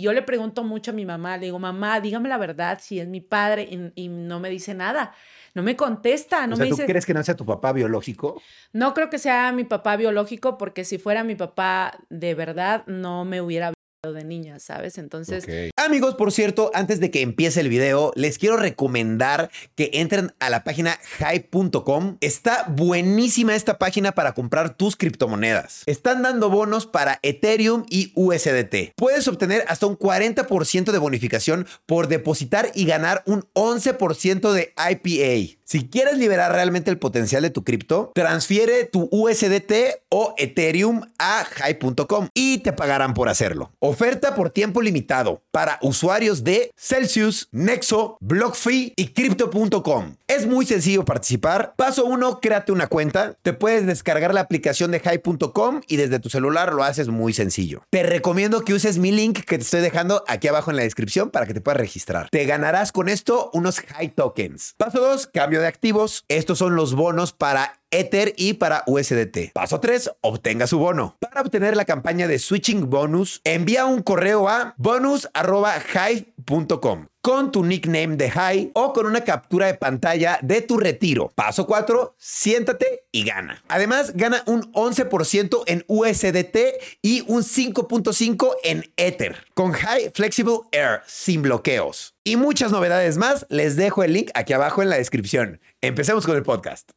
Yo le pregunto mucho a mi mamá, le digo, mamá, dígame la verdad, si es mi padre y, y no me dice nada. No me contesta, no o sea, me ¿tú dice. crees que no sea tu papá biológico? No creo que sea mi papá biológico, porque si fuera mi papá de verdad, no me hubiera de niña, ¿sabes? Entonces. Amigos, por cierto, antes de que empiece el video, les quiero recomendar que entren a la página hype.com. Está buenísima esta página para comprar tus criptomonedas. Están dando bonos para Ethereum y USDT. Puedes obtener hasta un 40% de bonificación por depositar y ganar un 11% de IPA. Si quieres liberar realmente el potencial de tu cripto, transfiere tu USDT o Ethereum a hype.com y te pagarán por hacerlo. Oferta por tiempo limitado para usuarios de Celsius, Nexo, BlockFi y Crypto.com. Es muy sencillo participar. Paso 1, créate una cuenta. Te puedes descargar la aplicación de hype.com y desde tu celular lo haces muy sencillo. Te recomiendo que uses mi link que te estoy dejando aquí abajo en la descripción para que te puedas registrar. Te ganarás con esto unos High Tokens. Paso 2, cambio de activos. Estos son los bonos para Ether y para USDT. Paso 3, obtenga su bono. Para obtener la campaña de Switching Bonus, envía un correo a bonus.hive.com con tu nickname de High o con una captura de pantalla de tu retiro. Paso 4, siéntate y gana. Además, gana un 11% en USDT y un 5.5 en Ether con High Flexible Air sin bloqueos. Y muchas novedades más, les dejo el link aquí abajo en la descripción. Empecemos con el podcast.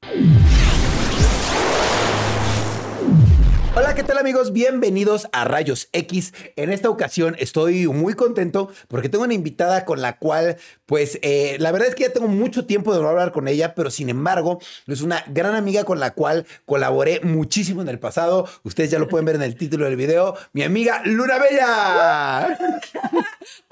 Hola, ¿qué tal amigos? Bienvenidos a Rayos X. En esta ocasión estoy muy contento porque tengo una invitada con la cual, pues, eh, la verdad es que ya tengo mucho tiempo de no hablar con ella, pero sin embargo, es una gran amiga con la cual colaboré muchísimo en el pasado. Ustedes ya lo pueden ver en el título del video. Mi amiga Luna Bella.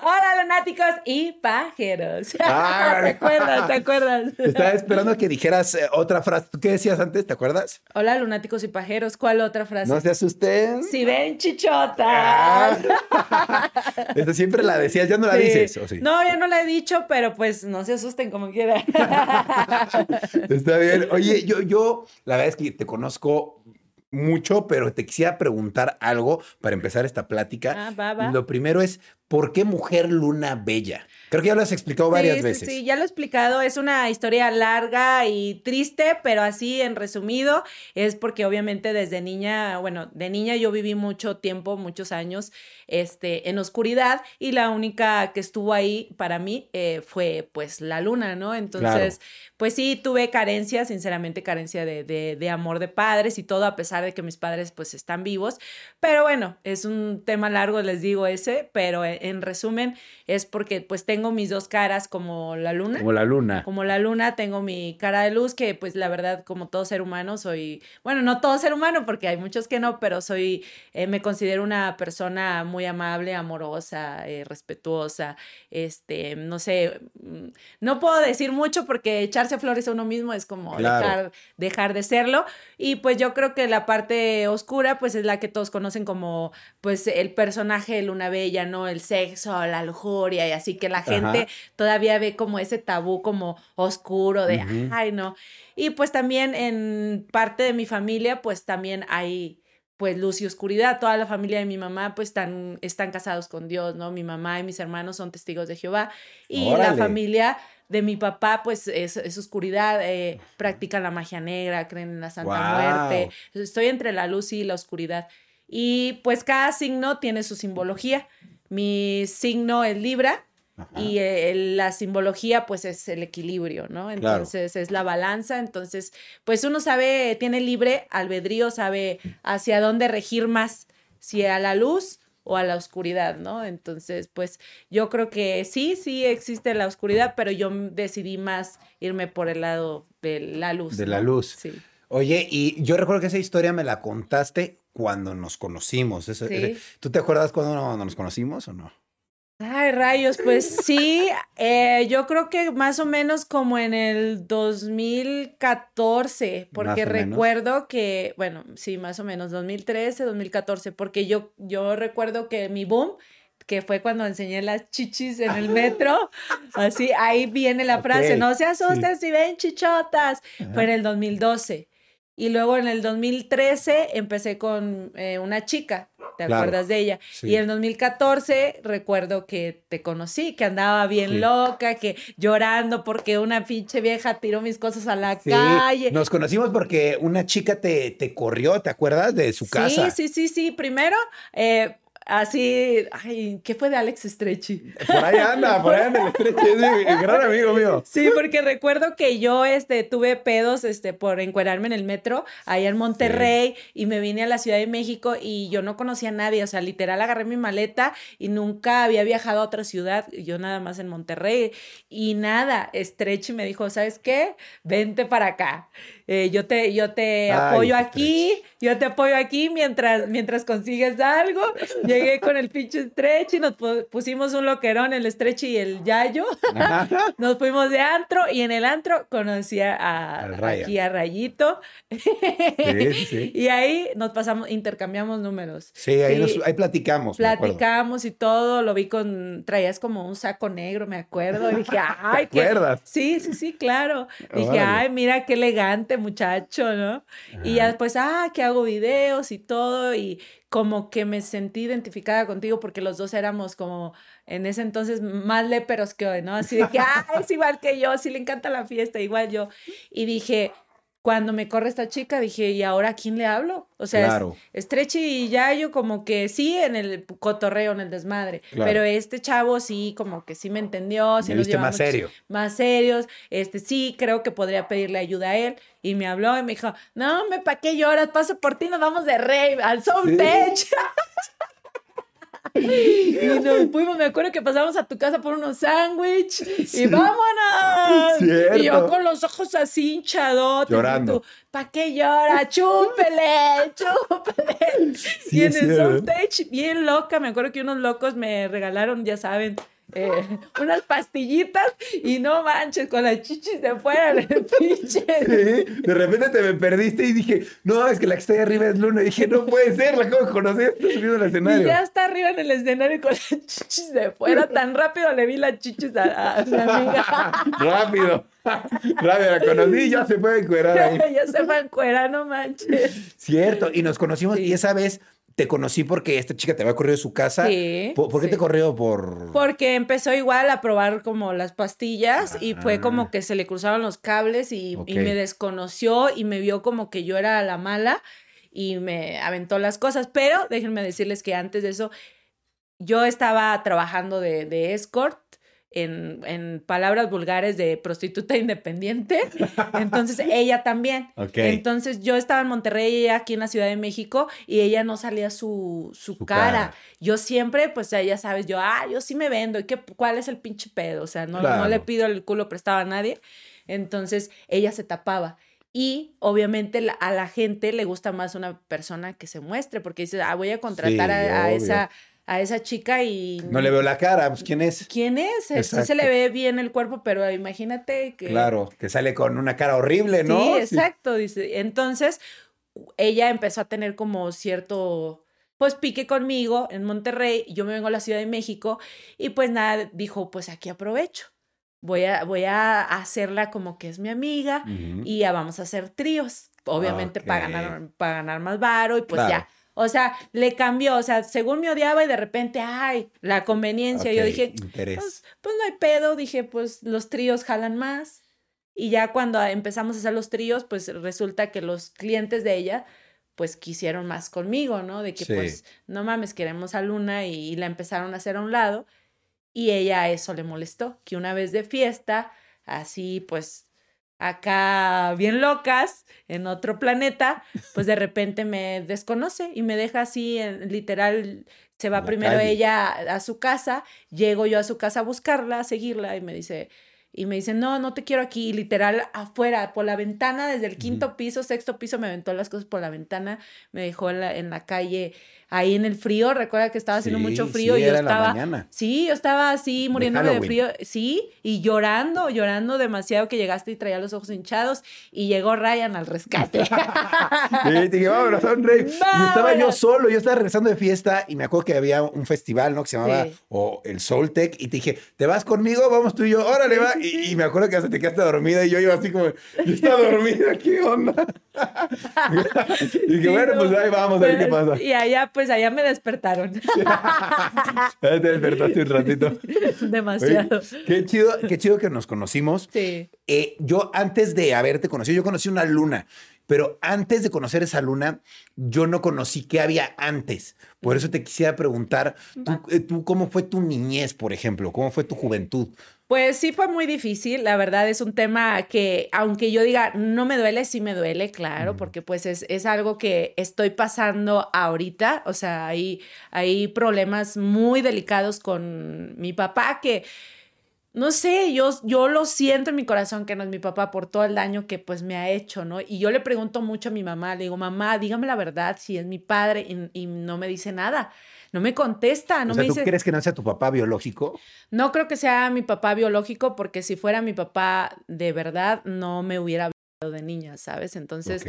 hola lunáticos y pajeros. Ah, ¿Te acuerdas? ¿Te acuerdas? Estaba esperando que dijeras eh, otra frase. ¿Tú qué decías antes? ¿Te acuerdas? Hola lunáticos y pajeros, ¿cuál otra frase? No se asusten. Si ven chichotas. Ah. Esta siempre la decías, ya no la Sí. dices. ¿o sí? No, ya no la he dicho, pero pues no se asusten como quieran. Está bien. Oye, yo, yo, la verdad es que te conozco mucho, pero te quisiera preguntar algo para empezar esta plática. Ah, va, va. Lo primero es, ¿por qué mujer luna bella? Creo que ya lo has explicado varias sí, veces. Sí, sí, ya lo he explicado. Es una historia larga y triste, pero así en resumido, es porque obviamente desde niña, bueno, de niña yo viví mucho tiempo, muchos años, este, en oscuridad y la única que estuvo ahí para mí eh, fue pues la luna, ¿no? Entonces, pues sí, tuve carencia, sinceramente carencia de, de, de amor de padres y todo, a pesar de que mis padres pues están vivos. Pero bueno, es un tema largo, les digo ese, pero en, en resumen es porque pues tengo mis dos caras como la luna. Como la luna. Como la luna, tengo mi cara de luz, que pues la verdad, como todo ser humano, soy, bueno, no todo ser humano, porque hay muchos que no, pero soy, eh, me considero una persona muy amable, amorosa, eh, respetuosa, este, no sé, mm, no puedo decir mucho porque echarse flores a uno mismo es como Claro. dejar, dejar de serlo, y pues yo creo que la parte oscura, pues es la que todos conocen como, pues el personaje de Luna Bella, ¿no? El sexo, la lujuria, y así que la gente todavía ve como ese tabú como oscuro de, ay, no. Y pues también en parte de mi familia, pues también hay pues luz y oscuridad. Toda la familia de mi mamá pues están, están casados con Dios, ¿no? Mi mamá y mis hermanos son testigos de Jehová. Y la familia de mi papá pues es, es oscuridad, eh, practican la magia negra, creen en la Santa. Muerte. Estoy entre la luz y la oscuridad. Y pues cada signo tiene su simbología. Mi signo es Libra, Ajá. y eh, el- la simbología, pues, es el equilibrio, ¿no? Claro. Entonces, es la balanza. Entonces, pues, uno sabe, tiene libre albedrío, sabe hacia dónde regir más, si a la luz o a la oscuridad, ¿no? Entonces, pues, yo creo que sí, sí existe la oscuridad, pero yo decidí más irme por el lado de la luz. De la luz. Sí. Oye, y yo recuerdo que esa historia me la contaste cuando nos conocimos. Eso- Sí. ¿Tú te acuerdas cuando no- nos conocimos o no? Ay, rayos, pues sí, eh, yo creo que más o menos como en el 2014, porque menos. recuerdo que, bueno, sí, más o menos 2013, 2014, porque yo, yo recuerdo que mi boom, que fue cuando enseñé las chichis en el metro, así, ahí viene la frase, no se asusten sí. si ven chichotas, Ajá. fue en el 2012. Y luego en el 2013 empecé con eh, una chica ¿te Claro. acuerdas de ella? Sí. Y en 2014 recuerdo que te conocí, que andaba bien Sí. loca, que llorando porque una pinche vieja tiró mis cosas a la Sí, calle. Nos conocimos porque una chica te, te corrió, ¿te acuerdas? De su casa. Sí, sí, sí, sí. Primero, eh, así, ay, ¿qué fue de Alex Stretchy? Por ahí anda, por ahí anda el estreche, es gran amigo mío. Sí, porque recuerdo que yo este, tuve pedos este, por encuerarme en el metro allá en Monterrey y me vine a la Ciudad de México y yo no conocía a nadie, o sea, literal agarré mi maleta y nunca había viajado a otra ciudad, yo nada más en Monterrey y nada, Stretchy me dijo, ¿sabes qué? Vente para acá. Eh, yo te, yo te Ay, apoyo Stretch. aquí, yo te apoyo aquí mientras, mientras consigues algo. Llegué con el pinche Stretch y nos pu- pusimos un loquerón, el Stretch y el Yayo. Nos fuimos de antro y en el antro conocí a, aquí a Rayito. Sí, sí. Y ahí nos pasamos, intercambiamos números. Sí, ahí, nos- ahí platicamos. Platicamos y todo, lo vi con, traías como un saco negro, me acuerdo. Y dije, ay, qué. acuerdas? Sí, sí, sí, claro. Dije, Órale. ay, mira qué elegante muchacho, ¿no? Y ya después, ah, que hago videos y todo. Y como que me sentí identificada contigo porque los dos éramos como en ese entonces más léperos que hoy, ¿no? Así de que, ah, es igual que yo, sí le encanta la fiesta, igual yo. Y dije, cuando me corre esta chica, dije, ¿y ahora a quién le hablo? O sea, es- Claro. Stretchy y Yayo como que sí en el cotorreo, en el desmadre, Claro. pero este chavo sí como que sí me entendió, sí Me nos viste más serio. más serios, este sí, creo que podría pedirle ayuda a él y me habló y me dijo, no, me pa' qué lloras, paso por ti, nos vamos de rave al Soul Sí. Tech. Y nos fuimos, me acuerdo que pasamos a tu casa por unos sándwiches y vámonos. Cierto. Y yo con los ojos así hinchadotes. Llorando. y tú, ¿Pa' qué llora? Chúpele, chúpele. y en el Tech, bien loca, me acuerdo que unos locos me regalaron, ya saben, eh, unas pastillitas y no manches, con las chichis de fuera del pinche. Sí, de repente te me perdiste y dije, no, es que la que está ahí arriba es Luna. Y dije, no puede ser, la acabo de conocer, está subiendo al Y escenario. ya está arriba en el escenario con las chichis de fuera. Tan rápido le vi las chichis a, a mi amiga. Rápido, rápido, la conocí y ya se puede encuerar ahí. ya se fue a encuerar, no manches. Cierto, y nos conocimos Sí. y esa vez te conocí porque esta chica te había corrido de su casa. Sí, ¿Por, por qué sí. te corrió? Por... Porque empezó igual a probar como las pastillas y fue Ah. como que se le cruzaron los cables y, y me desconoció y me vio como que yo era la mala y me aventó las cosas. Pero déjenme decirles que antes de eso yo estaba trabajando de, de escort. En, en palabras vulgares de prostituta independiente. Entonces ella también. Ok. Entonces yo estaba en Monterrey y ella aquí en la Ciudad de México y ella no salía su, su, Su cara. cara. Yo siempre, pues ya sabes, yo, ah, yo sí me vendo. ¿Y qué, cuál es el pinche pedo? O sea, no, Claro. no le pido el culo prestado a nadie. Entonces ella se tapaba. Y obviamente a la gente le gusta más una persona que se muestre, porque dice, ah, voy a contratar Sí, a, a esa, a esa chica y... No le veo la cara, pues ¿quién es? ¿Quién es? Sí se le ve bien el cuerpo, pero imagínate que... Claro, que sale con una cara horrible, ¿no? Sí, exacto, dice. Entonces, ella empezó a tener como cierto, pues, pique conmigo en Monterrey, yo me vengo a la Ciudad de México y pues nada, dijo, pues aquí aprovecho. Voy a, voy a hacerla como que es mi amiga y ya vamos a hacer tríos, obviamente para ganar, para ganar más varo y pues Claro. ya. O sea, le cambió, o sea, según me odiaba y de repente, ay, la conveniencia. Yo Ok, dije, pues, pues no hay pedo, dije, pues los tríos jalan más. Y ya cuando empezamos a hacer los tríos, pues resulta que los clientes de ella, pues quisieron más conmigo, ¿no? De que Sí. pues, no mames, queremos a Luna y, y la empezaron a hacer a un lado. Y ella a eso le molestó, que una vez de fiesta, así pues acá bien locas, en otro planeta, pues de repente me desconoce y me deja así, en, literal, se va primero calle. ella a su casa, llego yo a su casa a buscarla, a seguirla y me dice, y me dice, no, no te quiero aquí, y literal, afuera, por la ventana, desde el quinto piso, sexto piso, me aventó las cosas por la ventana, me dejó en la, en la calle, ahí en el frío, recuerda que estaba haciendo Sí, mucho frío sí, y yo estaba, sí, yo estaba así muriéndome de, frío, sí, y llorando, llorando demasiado que llegaste y traía los ojos hinchados y llegó Ryan al rescate. Y te dije, vámonos rave. Y estaba yo solo, yo estaba regresando de fiesta y me acuerdo que había un festival, ¿no? Que se llamaba Sí. o el Soul Tech y te dije, ¿te vas conmigo? Vamos tú y yo, órale, va. Y, y me acuerdo que hasta te quedaste dormida y yo iba así como, yo estaba dormida, ¿qué onda? y dije, bueno, no, pues ahí vamos a ver qué pasa. Y allá pues allá me despertaron. Te despertaste un ratito. Demasiado. qué chido, qué chido que nos conocimos. Sí. Eh, yo antes de haberte conocido, yo conocí una luna, pero antes de conocer esa luna, yo no conocí qué había antes. Por eso te quisiera preguntar, ¿tú, eh, tú cómo fue tu niñez, por ejemplo? ¿Cómo fue tu juventud? Pues sí fue muy difícil, la verdad es un tema que aunque yo diga no me duele, sí me duele, claro, porque pues es, es, algo que estoy pasando ahorita, o sea, hay, hay problemas muy delicados con mi papá que no sé, yo, yo lo siento en mi corazón que no es mi papá por todo el daño que pues me ha hecho, ¿no? Y yo le pregunto mucho a mi mamá, le digo, mamá, dígame la verdad si es mi padre y, y no me dice nada. No me contesta, no o sea, me ¿tú dice... crees que no sea tu papá biológico? No creo que sea mi papá biológico porque si fuera mi papá de verdad no me hubiera de niña, ¿sabes? Entonces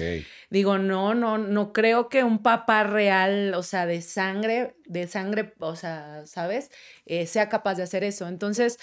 digo, no, no, no creo que un papá real, o sea, de sangre, de sangre, o sea, ¿sabes? Eh, sea capaz de hacer eso. Entonces,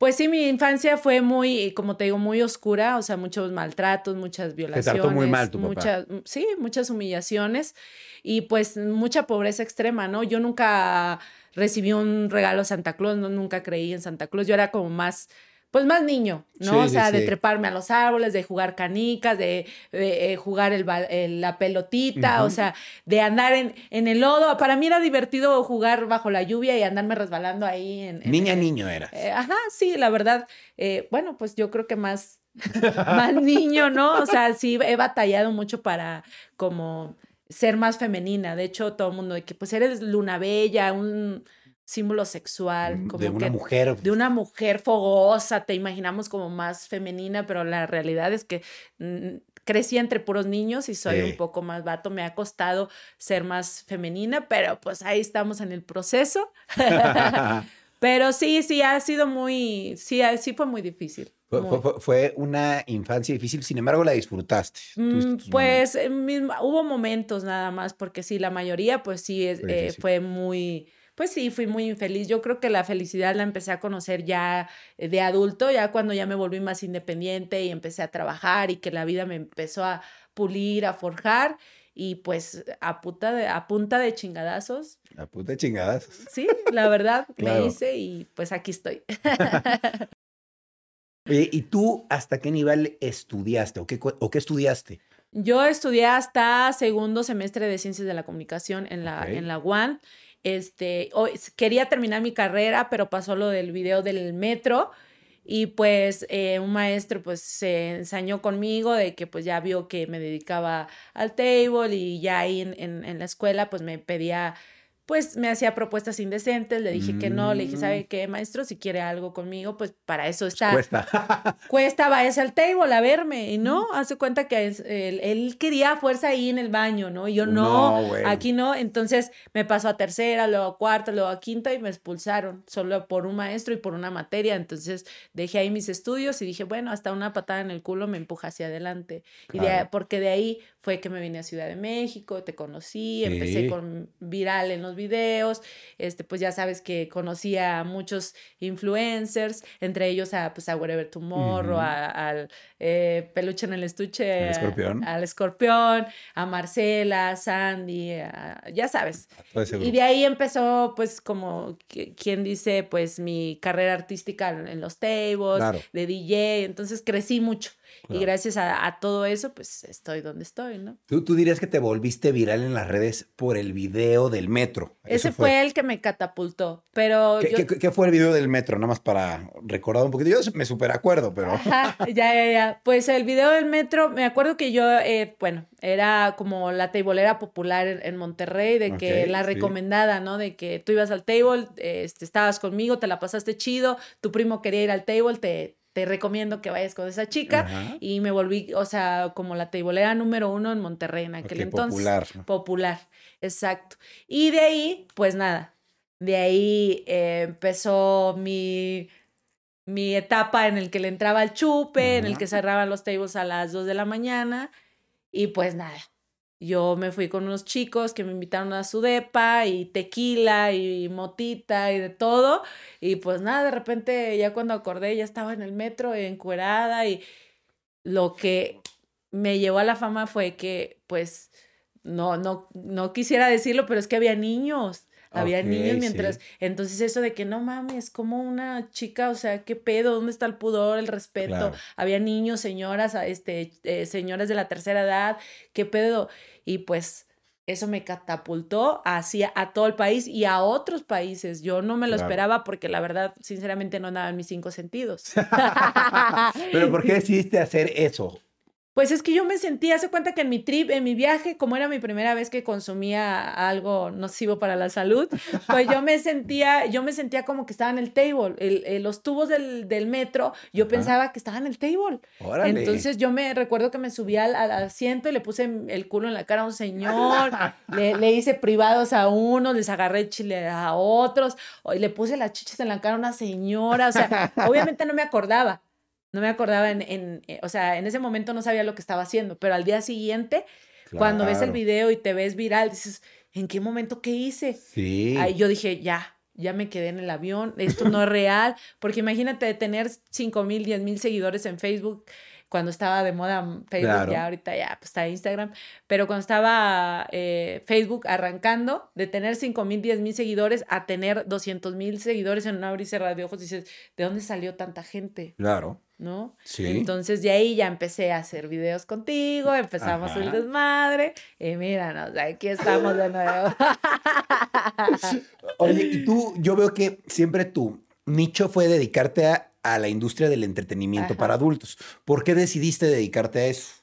pues sí, mi infancia fue muy, como te digo, muy oscura, o sea, muchos maltratos, muchas violaciones. trató muy mal tu papá. muchas, sí, muchas humillaciones y pues mucha pobreza extrema, ¿no? Yo nunca recibí un regalo Santa Claus, no, nunca creí en Santa Claus, yo era como más, pues más niño, ¿no? Sí, o sí, sea, de sí. treparme a los árboles, de jugar canicas, de, de, eh, jugar el, la pelotita, o sea, de andar en, en el lodo. Para mí era divertido jugar bajo la lluvia y andarme resbalando ahí en... en- Niña, niño era. eh, ajá, sí, la verdad. eh, bueno, pues yo creo que más, más niño, ¿no? O sea, sí, he batallado mucho para como ser más femenina. De hecho, todo el mundo de que pues eres luna bella, un símbolo sexual, como Mm, de una que mujer. de una mujer fogosa, te imaginamos como más femenina, pero la realidad es que mm, crecí entre puros niños y soy Sí. un poco más vato. Me ha costado ser más femenina, pero pues ahí estamos en el proceso. Pero sí, sí, ha sido muy, sí, ha- sí fue muy difícil. Fue, muy. fue- fue una infancia difícil, sin embargo la disfrutaste. Mm, Pues eh, mismo- hubo momentos nada más, porque sí, la mayoría, pues sí, es- eh, fue muy, pues sí, fui muy infeliz. Yo creo que la felicidad la empecé a conocer ya eh, de adulto, ya cuando ya me volví más independiente y empecé a trabajar y que la vida me empezó a pulir, a forjar y pues a, puta de, a punta de chingadazos, La puta chingadas. sí, la verdad, Claro. me hice y pues aquí estoy. Oye, ¿y tú hasta qué nivel estudiaste o qué, o qué estudiaste? Yo estudié hasta segundo semestre de Ciencias de la Comunicación en la, Ok. en la UAN. Este, hoy quería terminar mi carrera, pero pasó lo del video del metro y pues eh, un maestro pues se ensañó conmigo de que pues ya vio que me dedicaba al table y ya ahí en, en, en la escuela pues me pedía pues me hacía propuestas indecentes, le dije que no, le dije, Mm. ¿sabe qué, maestro? Si quiere algo conmigo, pues para eso está Cuesta. cuesta, váyase al table a verme. Y no, hace cuenta que es- él, él quería fuerza ahí en el baño, ¿no? Y yo no, No, aquí no. Entonces me pasó a tercera, luego a cuarta, luego a quinta y me expulsaron solo por un maestro y por una materia. Entonces dejé ahí mis estudios y dije, bueno, hasta una patada en el culo me empuja hacia adelante. Y de, porque de ahí fue que me vine a Ciudad de México, te conocí, empecé con viral en los videos, este, pues ya sabes que conocí a muchos influencers, entre ellos a, pues, a Wherever Tomorrow, a- al eh, Peluche en el Estuche, Al a- Escorpión. al Escorpión, a Marcela, a Sandy, a- ya sabes. Y de ahí empezó, pues, como qui- quien dice, pues, mi carrera artística en, en los tables, Claro. de DJ, entonces crecí mucho. Claro. Y gracias a, a todo eso, pues, estoy donde estoy, ¿no? ¿Tú, tú dirías que te volviste viral en las redes por el video del metro. Ese fue. el que me catapultó, pero ¿Qué, yo... qué- qué fue el video del metro? Nada más para recordar un poquito. Yo me super acuerdo, pero. Ajá, ya, ya, ya. Pues el video del metro, me acuerdo que yo, eh, bueno, era como la teibolera popular en, en Monterrey, de que la sí. recomendada, ¿no? De que tú ibas al table, este, estabas conmigo, te la pasaste chido, tu primo quería ir al table, te, te recomiendo que vayas con esa chica. Ajá. Y me volví, o sea, como la teibolera número uno en Monterrey en aquel entonces. popular. Popular, exacto. Y de ahí, pues nada, de ahí eh, empezó mi, mi etapa en el que le entraba el chupe, en el que cerraban los tables a las 2 de la mañana. Y pues nada, yo me fui con unos chicos que me invitaron a su depa y tequila y motita y de todo. Y pues nada, de repente ya cuando acordé ya estaba en el metro encuerada y lo que me llevó a la fama fue que pues no, no, no quisiera decirlo, pero es que había niños. Había niños mientras, sí. entonces eso de que no mames, como una chica, o sea, qué pedo, ¿dónde está el pudor, el respeto? Claro. Había niños, señoras, este, eh, señoras de la tercera edad, qué pedo. Y pues eso me catapultó hacia a todo el país y a otros países. Yo no me lo Claro. esperaba porque la verdad, sinceramente, no andaba en mis cinco sentidos. Pero ¿por qué decidiste hacer eso? Pues es que yo me sentía, hace cuenta que en mi trip, en mi viaje, como era mi primera vez que consumía algo nocivo para la salud, pues yo me sentía, yo me sentía como que estaba en el table, el- el- los tubos del, del metro, yo Ajá. pensaba que estaba en el table. Órale. Entonces yo me recuerdo que me subí al, al asiento y le puse el culo en la cara a un señor, le, le hice privados a unos, les agarré chile a otros, y le puse las chichas en la cara a una señora, o sea, obviamente no me acordaba, no me acordaba en, en eh, o sea, en ese momento no sabía lo que estaba haciendo, pero al día siguiente, cuando ves el video y te ves viral, dices, ¿en qué momento qué hice? Sí. Ahí yo dije, ya, ya me quedé en el avión, esto no es real, porque imagínate de tener 5 mil, 10 mil seguidores en Facebook cuando estaba de moda Facebook, Claro. ya ahorita ya pues, está Instagram, pero cuando estaba eh, Facebook arrancando, de tener 5 mil, 10 mil seguidores a tener 200 mil seguidores en un abrir y cerrar de ojos, dices, ¿de dónde salió tanta gente? Claro. ¿No? Sí. Entonces de ahí ya empecé a hacer videos contigo, empezamos el desmadre y míranos, aquí estamos de nuevo. Oye, y tú, yo veo que siempre tu nicho fue dedicarte a, a la industria del entretenimiento Ajá. para adultos. ¿Por qué decidiste dedicarte a eso?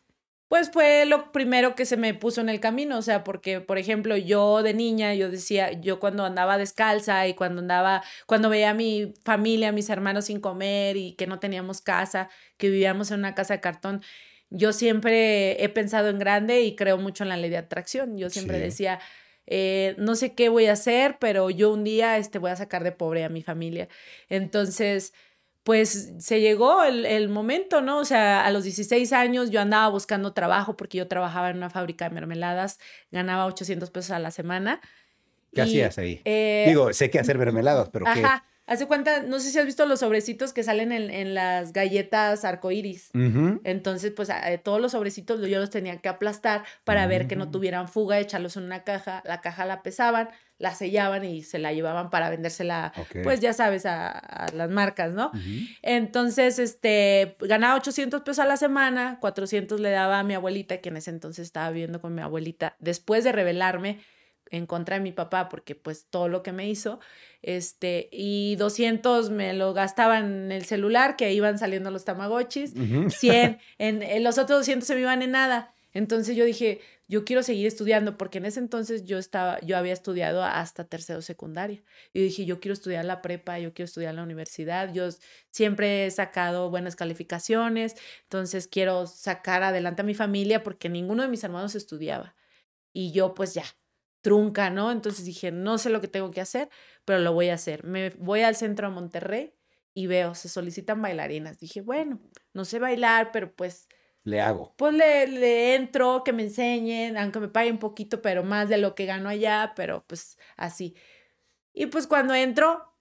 Pues fue lo primero que se me puso en el camino, o sea, porque, por ejemplo, yo de niña, yo decía, yo cuando andaba descalza y cuando andaba, cuando veía a mi familia, a mis hermanos sin comer y que no teníamos casa, que vivíamos en una casa de cartón, yo siempre he pensado en grande y creo mucho en la ley de atracción. Yo siempre Sí. decía, eh, no sé qué voy a hacer, pero yo un día este, voy a sacar de pobre a mi familia. Entonces, pues se llegó el, el momento, ¿no? O sea, a los 16 años yo andaba buscando trabajo porque yo trabajaba en una fábrica de mermeladas, ganaba 800 pesos a la semana. ¿Qué y, hacías ahí? eh, Digo, sé que hacer mermeladas, pero ¿qué? Hace cuenta, no sé si has visto los sobrecitos que salen en, en las galletas arcoíris. Ujú. Entonces, pues eh, todos los sobrecitos yo los tenía que aplastar para ver que no Mm. tuvieran fuga, echarlos en una caja, la caja la pesaban, la sellaban y se la llevaban para vendérsela, pues ya sabes, a, a las marcas, ¿no? Entonces, este, ganaba 800 pesos a la semana, 400 le daba a mi abuelita, que en ese entonces estaba viviendo con mi abuelita, después de rebelarme en contra de mi papá, porque pues todo lo que me hizo, este, y 200 me lo gastaba en el celular, que iban saliendo los tamagotchis, Ujú. 100, en, en los otros 200 se me iban en nada. Entonces yo dije, yo quiero seguir estudiando, porque en ese entonces yo estaba, yo había estudiado hasta tercero secundaria. Y dije, yo quiero estudiar la prepa, yo quiero estudiar la universidad, yo siempre he sacado buenas calificaciones, entonces quiero sacar adelante a mi familia porque ninguno de mis hermanos estudiaba. Y yo pues ya, trunca, ¿no? Entonces dije, no sé lo que tengo que hacer, pero lo voy a hacer. Me voy al centro de Monterrey y veo, se solicitan bailarinas. Dije, bueno, no sé bailar, pero pues Le hago. pues le, le entro, que me enseñen, aunque me paguen poquito, pero más de lo que gano allá, pero pues así. Y pues cuando entro,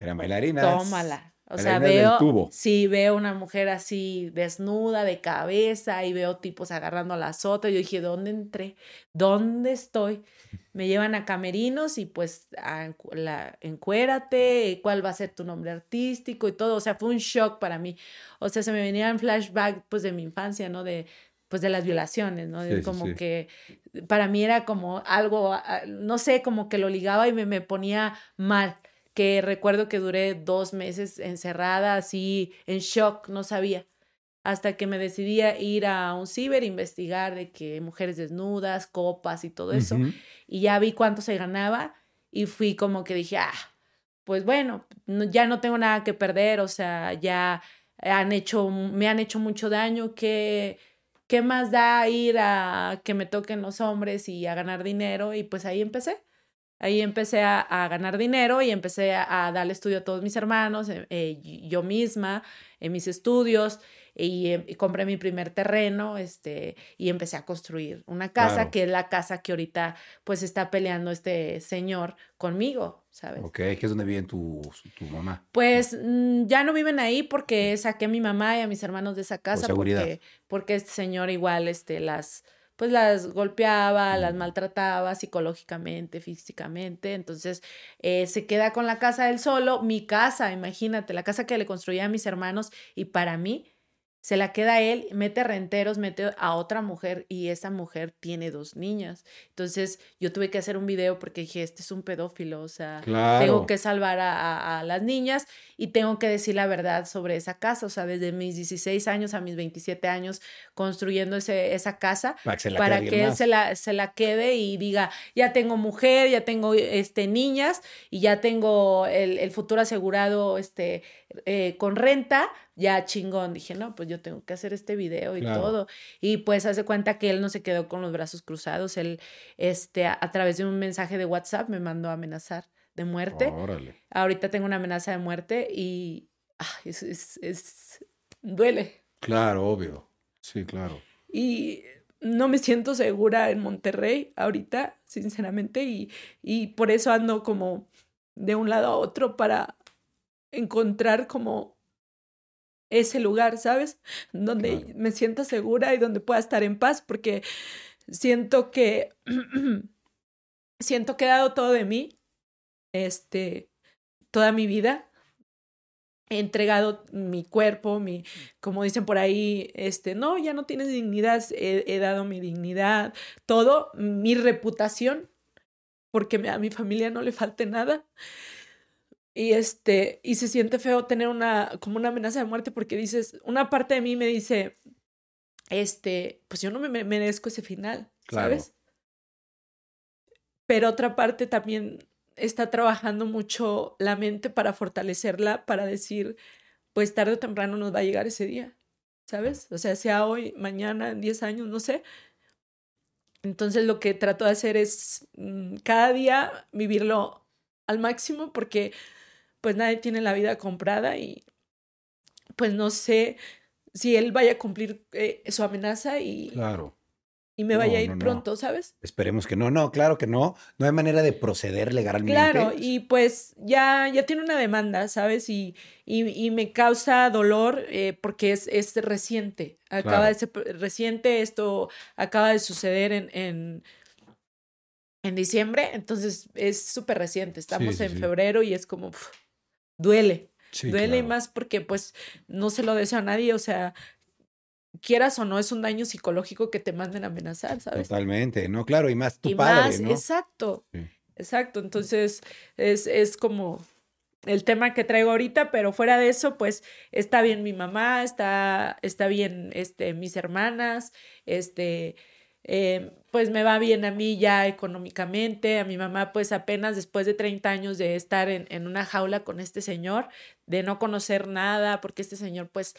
Eran bailarinas. tómala. O sea, veo, tubo. sí, veo una mujer así desnuda de cabeza y veo tipos agarrando a las otras. Yo dije, ¿dónde entré? ¿Dónde estoy? Me llevan a camerinos y pues a la, encuérate, cuál va a ser tu nombre artístico y todo. O sea, fue un shock para mí. O sea, se me venían flashback pues de mi infancia, ¿no? De pues de las violaciones, ¿no? Sí, como sí. que para mí era como algo, ah, no sé, como que lo ligaba y me, me ponía mal que recuerdo que duré dos meses encerrada, así en shock, no sabía. Hasta que me decidí a ir a un ciber, investigar de que mujeres desnudas, copas y todo eso. Y ya vi cuánto se ganaba y fui como que dije, ah, pues bueno, no- ya no tengo nada que perder, o sea, ya han hecho, me han hecho mucho daño, ¿qué, qué más da ir a que me toquen los hombres y a ganar dinero? Y pues ahí empecé. Ahí empecé a, a ganar dinero y empecé a, a darle estudio a todos mis hermanos, eh, eh, yo misma, en mis estudios, y, eh, y compré mi primer terreno, este, y empecé a construir una casa, Claro. que es la casa que ahorita, pues, está peleando este señor conmigo, ¿sabes? Ok, que es donde vive tu, tu mamá. Pues mm, ya no viven ahí porque saqué a mi mamá y a mis hermanos de esa casa seguridad. porque, porque este señor igual este, las pues las golpeaba, las maltrataba psicológicamente, físicamente. Entonces eh, se queda con la casa él solo, mi casa, imagínate, la casa que le construía a mis hermanos y para mí se la queda él, mete renteros, mete a otra mujer y esa mujer tiene dos niñas. Entonces yo tuve que hacer un video porque dije, este es un pedófilo, o sea, tengo que salvar a, las niñas y tengo que decir la verdad sobre esa casa, o sea, desde mis 16 años a mis 27 años construyendo ese, esa casa para que, él se la, se la quede y diga, ya tengo mujer, ya tengo este, niñas y ya tengo el, el futuro asegurado este, eh, con renta, ya chingón. Dije, no, pues yo tengo que hacer este video y todo. Y pues hace cuenta que él no se quedó con los brazos cruzados. Él, este, a, través de un mensaje de WhatsApp me mandó a amenazar de muerte. Ahorita tengo una amenaza de muerte y es, es, es, duele. Claro, obvio. Sí, claro. Y no me siento segura en Monterrey ahorita, sinceramente, y, y por eso ando como de un lado a otro para encontrar como ese lugar, ¿sabes? Donde me sienta segura y donde pueda estar en paz, porque siento que siento que he dado todo de mí, este, toda mi vida. He entregado mi cuerpo, mi, como dicen por ahí, este, no, ya no tienes dignidad, he, he dado mi dignidad, todo, mi reputación, porque a mi familia no le falte nada. Y este, y se siente feo tener una, como una amenaza de muerte porque dices, una parte de mí me dice, este, pues yo no me merezco ese final, ¿sabes? Pero otra parte también está trabajando mucho la mente para fortalecerla, para decir, pues tarde o temprano nos va a llegar ese día, ¿sabes? O sea, sea hoy, mañana, en 10 años, no sé. Entonces lo que trato de hacer es mm, cada día vivirlo al máximo porque pues nadie tiene la vida comprada y pues no sé si él vaya a cumplir eh, su amenaza y, claro. y me vaya a ir pronto, ¿sabes? Esperemos que no, no, claro que no, no hay manera de proceder legalmente. Claro, y pues ya, ya tiene una demanda, ¿sabes? Y, y, me causa dolor eh, porque es, es reciente, acaba de ser reciente, esto acaba de suceder en, en en diciembre, entonces es súper reciente, estamos en febrero y es como, duele. duele más porque pues no se lo deseo a nadie, o sea, quieras o no, es un daño psicológico que te manden a amenazar, ¿sabes? Totalmente, no, claro, y más tu padre, ¿no? Exacto, exacto, entonces es, es como el tema que traigo ahorita, pero fuera de eso, pues está bien mi mamá, está, está bien este, mis hermanas, este, eh, pues me va bien a mí ya económicamente, a mi mamá pues apenas después de 30 años de estar en, en, una jaula con este señor, de no conocer nada, porque este señor pues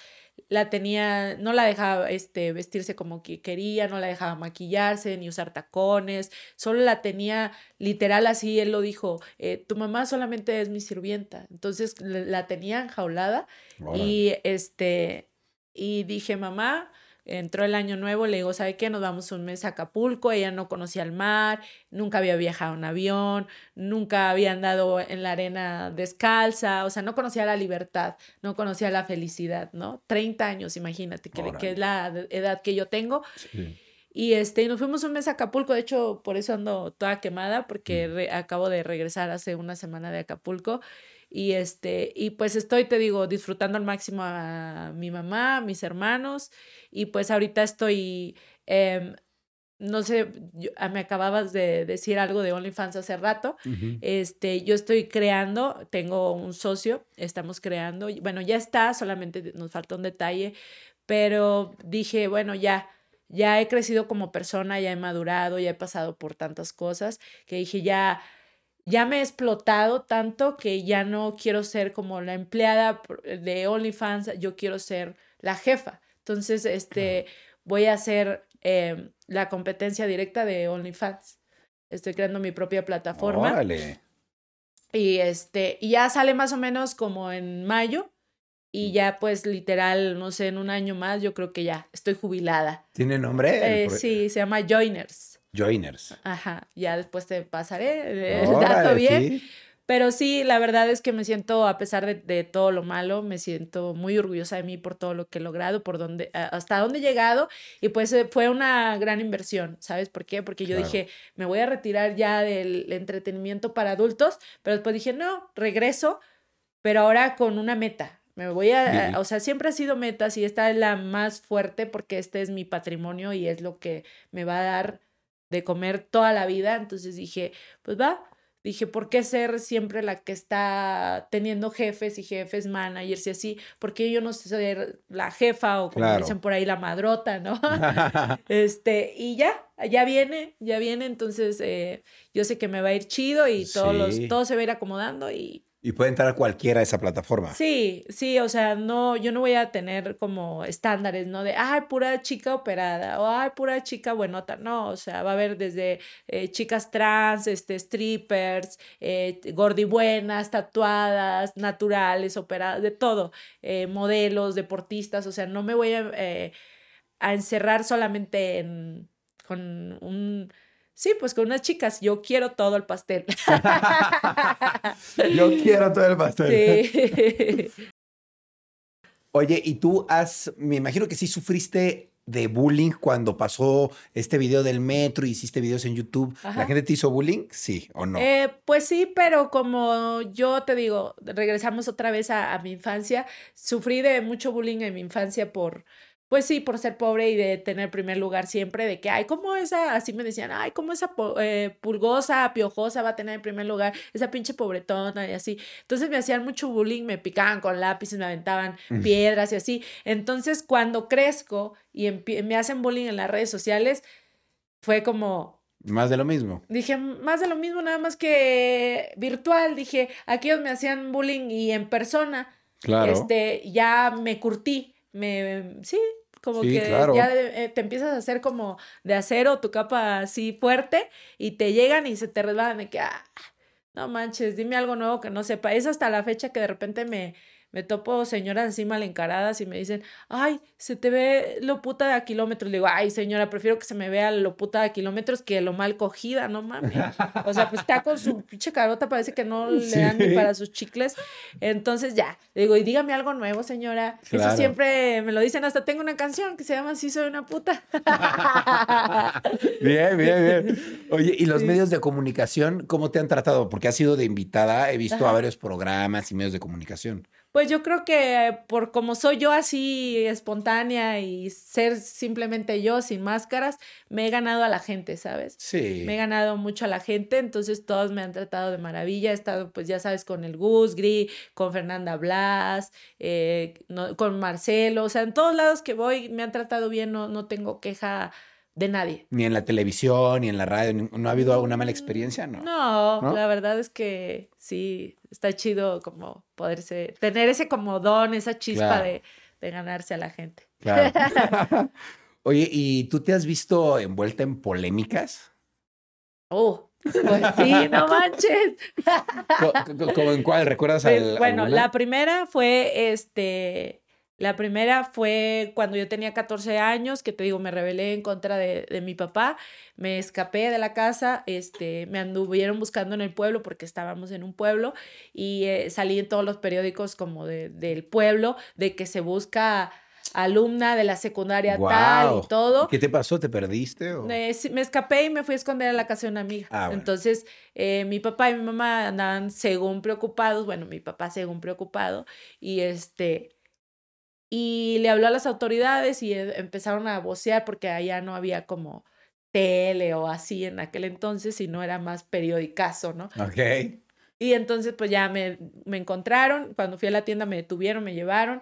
la tenía, no la dejaba este, vestirse como que quería, no la dejaba maquillarse ni usar tacones, solo la tenía literal así, él lo dijo, eh, tu mamá solamente es mi sirvienta, entonces la tenía enjaulada y este, y dije mamá, entró el año nuevo, le digo, ¿sabe qué? Nos vamos un mes a Acapulco, ella no conocía el mar, nunca había viajado en avión, nunca había andado en la arena descalza, o sea, no conocía la libertad, no conocía la felicidad, ¿no? 30 años, imagínate, que, que es la edad que yo tengo. Y este, nos fuimos un mes a Acapulco, de hecho, por eso ando toda quemada, porque mm. acabo de regresar hace una semana de Acapulco. Y este, y pues estoy, te digo, disfrutando al máximo a mi mamá, a mis hermanos, y pues ahorita estoy, eh, no sé, ah, me acababas de decir algo de OnlyFans hace rato. Este, yo estoy creando, tengo un socio, estamos creando, bueno, ya está, solamente nos falta un detalle, pero dije, bueno, ya, ya he crecido como persona, ya he madurado, ya he pasado por tantas cosas, que dije, ya ya me he explotado tanto que ya no quiero ser como la empleada de OnlyFans, yo quiero ser la jefa. Entonces, este, voy a hacer em, la competencia directa de OnlyFans. Estoy creando mi propia plataforma. Órale. Y este, y ya sale más o menos como en mayo. Y mm. ya, pues, literal, no sé, en un año más, yo creo que ya estoy jubilada. ¿Tiene nombre? Eh, sí, se llama Joiners. Joiners. Ajá, ya después te pasaré el dato bien. Pero sí, la verdad es que me siento, a pesar de, de, todo lo malo, me siento muy orgullosa de mí por todo lo que he logrado, por dónde, hasta dónde he llegado. Y pues eh, fue una gran inversión, ¿sabes por qué? Porque yo dije, me voy a retirar ya del entretenimiento para adultos, pero después dije, no, regreso, pero ahora con una meta. Me voy a, a, o sea, siempre ha sido metas y esta es la más fuerte porque este es mi patrimonio y es lo que me va a dar de comer toda la vida. Entonces dije, pues va, dije, ¿por qué ser siempre la que está teniendo jefes y jefes, managers y así? ¿Por qué yo no ser la jefa o como dicen por ahí la madrota, ¿no? este, y ya, ya viene, ya viene, entonces eh, yo sé que me va a ir chido y todos los, todo se va a ir acomodando y y puede entrar cualquiera a esa plataforma. Sí, sí, o sea, no, yo no voy a tener como estándares, ¿no? De, ay, pura chica operada, o ay, pura chica buenota, no, o sea, va a haber desde eh, chicas trans, este, strippers, eh, gordibuenas, tatuadas, naturales, operadas, de todo, eh, modelos, deportistas, o sea, no me voy a, eh, a encerrar solamente en, con un Sí, pues con unas chicas, yo quiero todo el pastel. yo quiero todo el pastel. Sí. Oye, y tú has, me imagino que sí sufriste de bullying cuando pasó este video del metro y hiciste videos en YouTube. ¿La gente te hizo bullying? Sí o no. Eh, pues sí, pero como yo te digo, regresamos otra vez a, a mi infancia, sufrí de mucho bullying en mi infancia por, pues sí, por ser pobre y de tener primer lugar siempre, de que, ay, como esa, así me decían, ay, como esa eh, pulgosa, piojosa va a tener primer lugar, esa pinche pobretona y así. Entonces me hacían mucho bullying, me picaban con lápices, me aventaban piedras y así. Entonces cuando crezco y me hacen bullying en las redes sociales, fue como, más de lo mismo. Dije, más de lo mismo, nada más que virtual. Dije, aquellos me hacían bullying y en persona. Claro. Este, ya me curtí. Me, sí, como que ya eh, te empiezas a hacer como de acero tu capa así fuerte y te llegan y se te resbalan de que, ah, no manches, dime algo nuevo que no sepa. Es hasta la fecha que de repente me, me topo señoras así mal encaradas y me dicen, ay, se te ve lo puta de a kilómetros. Le digo, ay, señora, prefiero que se me vea lo puta de kilómetros que lo mal cogida, no mames. O sea, pues está con su pinche carota, parece que no le dan ni para sus chicles. Entonces ya, le digo, y dígame algo nuevo, señora. Eso siempre me lo dicen, hasta tengo una canción que se llama Sí soy una puta. bien, bien, bien. Oye, ¿y los medios de comunicación cómo te han tratado? Porque has sido de invitada, he visto a varios programas y medios de comunicación. Pues yo creo que por como soy yo así espontánea y ser simplemente yo sin máscaras, me he ganado a la gente, ¿sabes? Sí. Me he ganado mucho a la gente, entonces todos me han tratado de maravilla. He estado, pues ya sabes, con el Gus Gris, con Fernanda Blas, eh, con Marcelo, o sea, en todos lados que voy me han tratado bien, no, no tengo queja de nadie. Ni en la televisión, ni en la radio, ¿no ha habido alguna mala experiencia? No. No, la verdad es que sí, está chido como poderse, tener ese como don, esa chispa de, de, ganarse a la gente. Claro. Oye, ¿y tú te has visto envuelta en polémicas? Oh, pues sí, no manches. ¿Cómo en cuál? ¿Recuerdas pues, Bueno, la primera fue este la primera fue cuando yo tenía 14 años, que te digo, me rebelé en contra de, de, mi papá, me escapé de la casa, este, me anduvieron buscando en el pueblo porque estábamos en un pueblo y eh, salí en todos los periódicos como de, del pueblo de que se busca alumna de la secundaria tal y todo. ¿Qué te pasó? ¿Te perdiste? O? me escapé y me fui a esconder a la casa de una amiga. Ah, Entonces, eh, mi papá y mi mamá andaban según preocupados, bueno, mi papá según preocupado, y este, y le habló a las autoridades y e, empezaron a vocear porque allá no había como tele o así en aquel entonces, y no era más periodicazo, ¿no? Ok. Y entonces pues ya me, me encontraron, cuando fui a la tienda me detuvieron, me llevaron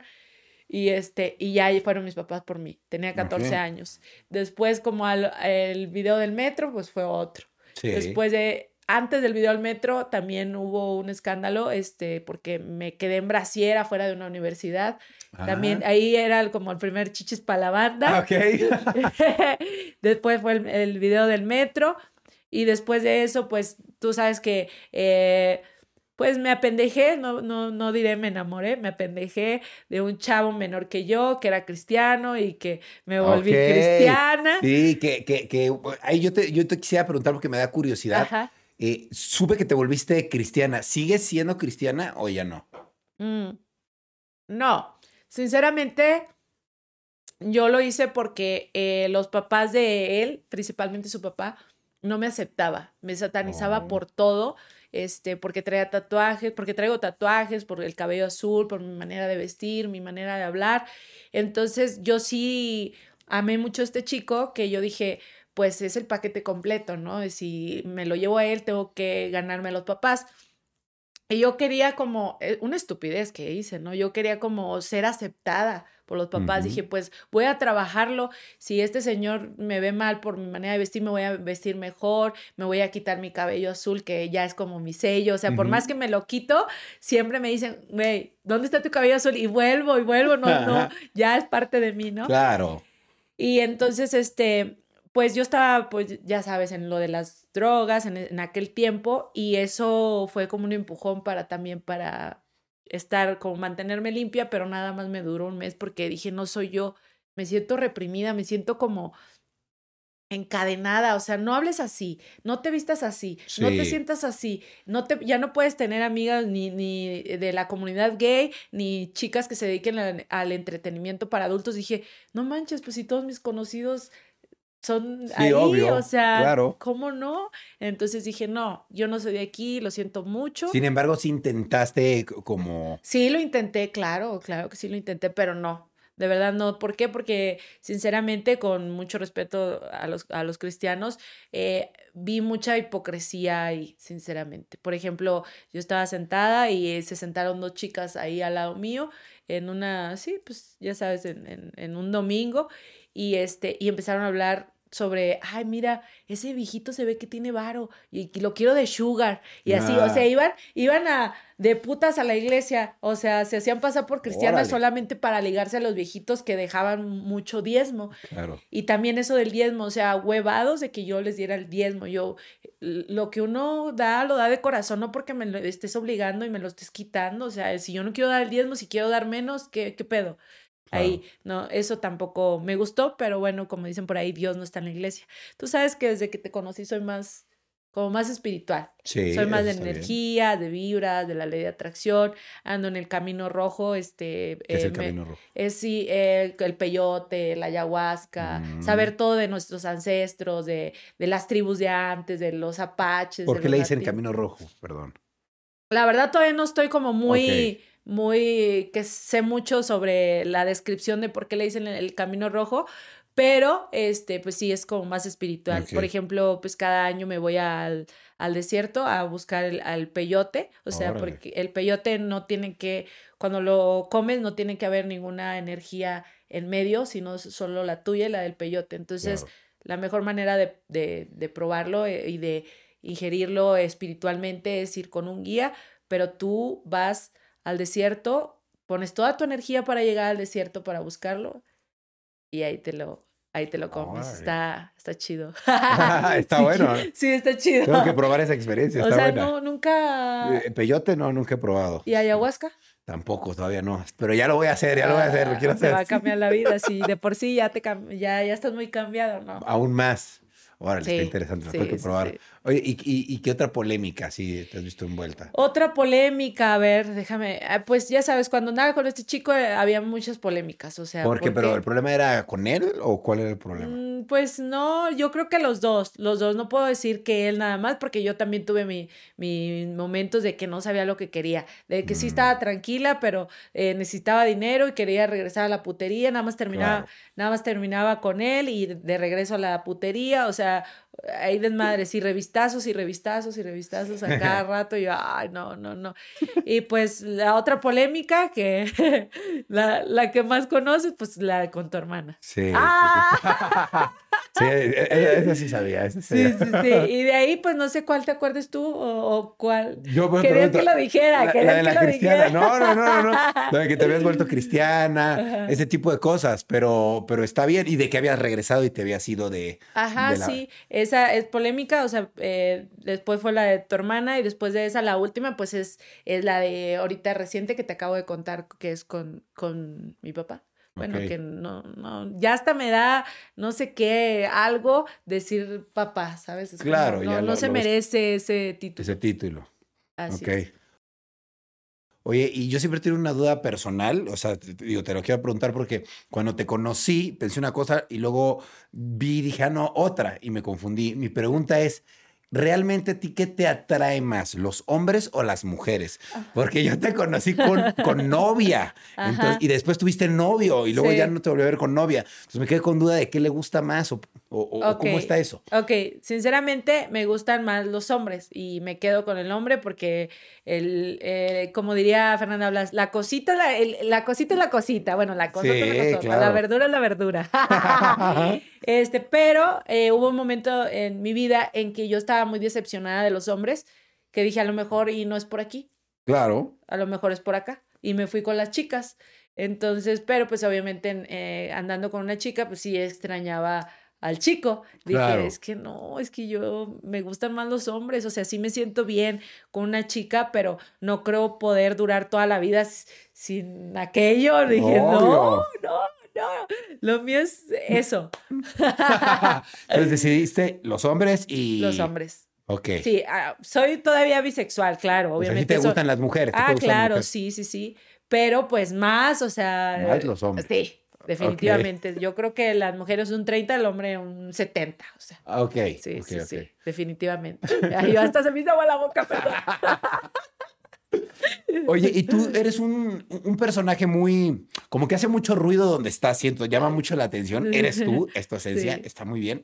y este y ya fueron mis papás por mí. Tenía 14 años. Después como al, el video del metro pues fue otro. Sí. Después de antes del video del metro también hubo un escándalo este porque me quedé en brasiera fuera de una universidad también ahí era como el primer chichis para la banda. Ok. después fue el, video del metro. Y después de eso, pues tú sabes que, eh, pues me apendejé, no, no, no diré me enamoré, me apendejé de un chavo menor que yo, que era cristiano y que me volví cristiana. Sí, que, que, que ahí yo te, yo te quisiera preguntar porque me da curiosidad. Ajá eh, supe que te volviste cristiana. ¿Sigues siendo cristiana o ya no? Mm, no, sinceramente, yo lo hice porque eh, los papás de él, principalmente su papá, no me aceptaba, me satanizaba Oh. por todo, este, porque traía tatuajes, porque traigo tatuajes, por el cabello azul, por mi manera de vestir, mi manera de hablar. Entonces, yo sí amé mucho a este chico que yo dije, pues es el paquete completo, ¿no? Si me lo llevo a él, tengo que ganarme a los papás. Y yo quería como, eh, una estupidez que hice, ¿no? Yo quería como ser aceptada por los papás. Dije, pues voy a trabajarlo. Si este señor me ve mal por mi manera de vestir, me voy a vestir mejor, me voy a quitar mi cabello azul, que ya es como mi sello. O sea, por más que me lo quito, siempre me dicen, güey, ¿dónde está tu cabello azul? Y vuelvo y vuelvo, no, no, ya es parte de mí, ¿no? Claro. Y entonces, este, pues yo estaba, pues ya sabes, en lo de las drogas en, en aquel tiempo y eso fue como un empujón para también para estar, como mantenerme limpia, pero nada más me duró un mes porque dije, no soy yo, me siento reprimida, me siento como encadenada, o sea, no hables así, no te vistas así, no te sientas así, no te, ya no puedes tener amigas ni, ni de la comunidad gay, ni chicas que se dediquen al, al entretenimiento para adultos. Dije, no manches, pues si todos mis conocidos son Sí, ahí, obvio, o sea, claro. ¿cómo no? Entonces dije, no, yo no soy de aquí, lo siento mucho. Sin embargo, sí intentaste como... Sí, lo intenté, claro, claro que sí lo intenté, pero no. De verdad no. ¿Por qué? Porque sinceramente, con mucho respeto a los, a los cristianos, eh, vi mucha hipocresía ahí, sinceramente. Por ejemplo, yo estaba sentada y eh, se sentaron dos chicas ahí al lado mío en una, sí, pues ya sabes, en, en, en un domingo y, este, y empezaron a hablar sobre, ay, mira, ese viejito se ve que tiene varo y, y lo quiero de sugar. Y así, o Ah. sea, iban, iban a de putas a la iglesia, o sea, se hacían pasar por cristianas Órale. solamente para ligarse a los viejitos que dejaban mucho diezmo. Claro. Y también eso del diezmo, o sea, huevados de que yo les diera el diezmo. Yo, lo que uno da, lo da de corazón, no porque me lo estés obligando y me lo estés quitando. O sea, si yo no quiero dar el diezmo, si quiero dar menos, ¿qué, qué pedo? Ahí, no, eso tampoco me gustó, pero bueno, como dicen por ahí, Dios no está en la iglesia. Tú sabes que desde que te conocí soy más, como más espiritual. Sí. Soy más de bien. energía, de vibras, de la ley de atracción, ando en el camino rojo, este... ¿Qué es eh, el me- camino rojo? es sí, eh, el peyote, la ayahuasca, Mm. saber todo de nuestros ancestros, de, de las tribus de antes, de los apaches. ¿Por qué le dicen camino rojo? Perdón. La verdad todavía no estoy como muy. Muy, que sé mucho sobre la descripción de por qué le dicen el, camino rojo, pero este, pues sí, es como más espiritual. Por ejemplo, pues cada año me voy al, al desierto a buscar el, al peyote, o sea, Órale. porque el peyote no tiene que, cuando lo comes no tiene que haber ninguna energía en medio, sino solo la tuya y la del peyote. Entonces, Claro. la mejor manera de, de, de probarlo eh, y de ingerirlo espiritualmente es ir con un guía, pero tú vas al desierto, pones toda tu energía para llegar al desierto para buscarlo y ahí te lo, ahí te lo comes. Está, está chido. Está Sí, bueno. Sí, está chido. Tengo que probar esa experiencia. o Está sea, buena. no, nunca. Eh, Peyote no, nunca he probado. ¿Y ayahuasca? Tampoco, todavía no. Pero ya lo voy a hacer, ya lo voy a hacer, lo quiero Ah, Te va a hacer. cambiar la vida. Si de por sí ya te ya, ya estás muy cambiado, ¿no? Aún más. Órale, Sí, está interesante, lo tengo sí, que sí, probar. Sí. Oye, ¿y, y, y qué otra polémica sí te has visto envuelta? Otra polémica, a ver, déjame, ah, pues ya sabes, cuando andaba con este chico eh, había muchas polémicas, o sea, ¿Por qué? porque, ¿Pero el problema era con él o cuál era el problema? mm, pues no, yo creo que los dos, los dos, no puedo decir que él nada más, porque yo también tuve mi, mis momentos de que no sabía lo que quería, de que sí Mm. estaba tranquila, pero eh, necesitaba dinero y quería regresar a la putería, nada más terminaba, Claro. nada más terminaba con él y de regreso a la putería, o sea, hay desmadres y revistazos y revistazos y revistazos a cada rato y yo, ay, no, no, no. Y pues la otra polémica que la, la que más conoces, pues la con tu hermana. Sí. ¡Ah! Sí, e- e- esa sí sabía. esa Sí, sí, sí. Y de ahí, pues no sé cuál te acuerdes tú o, o cuál. Yo Querías pregunto, que lo dijera, la, la de la que lo cristiana. dijera. No, no, no, no, no. De que te habías vuelto cristiana, Ajá. ese tipo de cosas, pero, pero está bien. Y de que habías regresado y te habías ido de. Ajá, de la- sí, esa es polémica, o sea, eh, después fue la de tu hermana y después de esa la última, pues es, es la de ahorita reciente que te acabo de contar, que es con, con mi papá. Bueno, que no, no, ya hasta me da no sé qué, algo decir papá, ¿sabes? claro, no, no se merece ese título. Ese título. Así es. Oye, y yo siempre tengo una duda personal, o sea, te, digo, te lo quiero preguntar porque cuando te conocí pensé una cosa y luego vi, dije, ah, no, otra, y me confundí. Mi pregunta es, ¿realmente a ti qué te atrae más, los hombres o las mujeres? Porque yo te conocí con, con novia y después tuviste novio y luego ya no te volví a ver con novia. Entonces me quedé con duda de qué le gusta más o, cómo está eso. Ok, sinceramente me gustan más los hombres y me quedo con el hombre porque el, eh, como diría Fernanda Blas, la cosita, la, la, cosita es la cosita. Bueno, la cosa es la La verdura es la verdura. este, pero eh, hubo un momento en mi vida en que yo estaba muy decepcionada de los hombres, que dije a lo mejor y no es por aquí. Claro. A lo mejor es por acá. Y me fui con las chicas. Entonces, pero pues obviamente eh, andando con una chica, pues sí extrañaba al chico. Dije, es que no, es que yo me gustan más los hombres, o sea, sí me siento bien con una chica, pero no creo poder durar toda la vida sin aquello. Dije, no, no, no, lo mío es eso. Entonces decidiste los hombres y... Los hombres. Ok. Sí, ah, soy todavía bisexual, claro, obviamente. O te gustan las mujeres. Ah, claro, sí, sí, sí. Pero pues más, o sea... Más los hombres. Sí, definitivamente. Yo creo que las mujeres un 30, el hombre un 70, o sea. Ok. Sí, sí, sí, definitivamente. Ay, hasta se me hizo agua la boca, perdón. Oye, y tú eres un, un, personaje muy, como que hace mucho ruido donde estás, siento, llama mucho la atención. Eres tú, es tu esencia, está muy bien.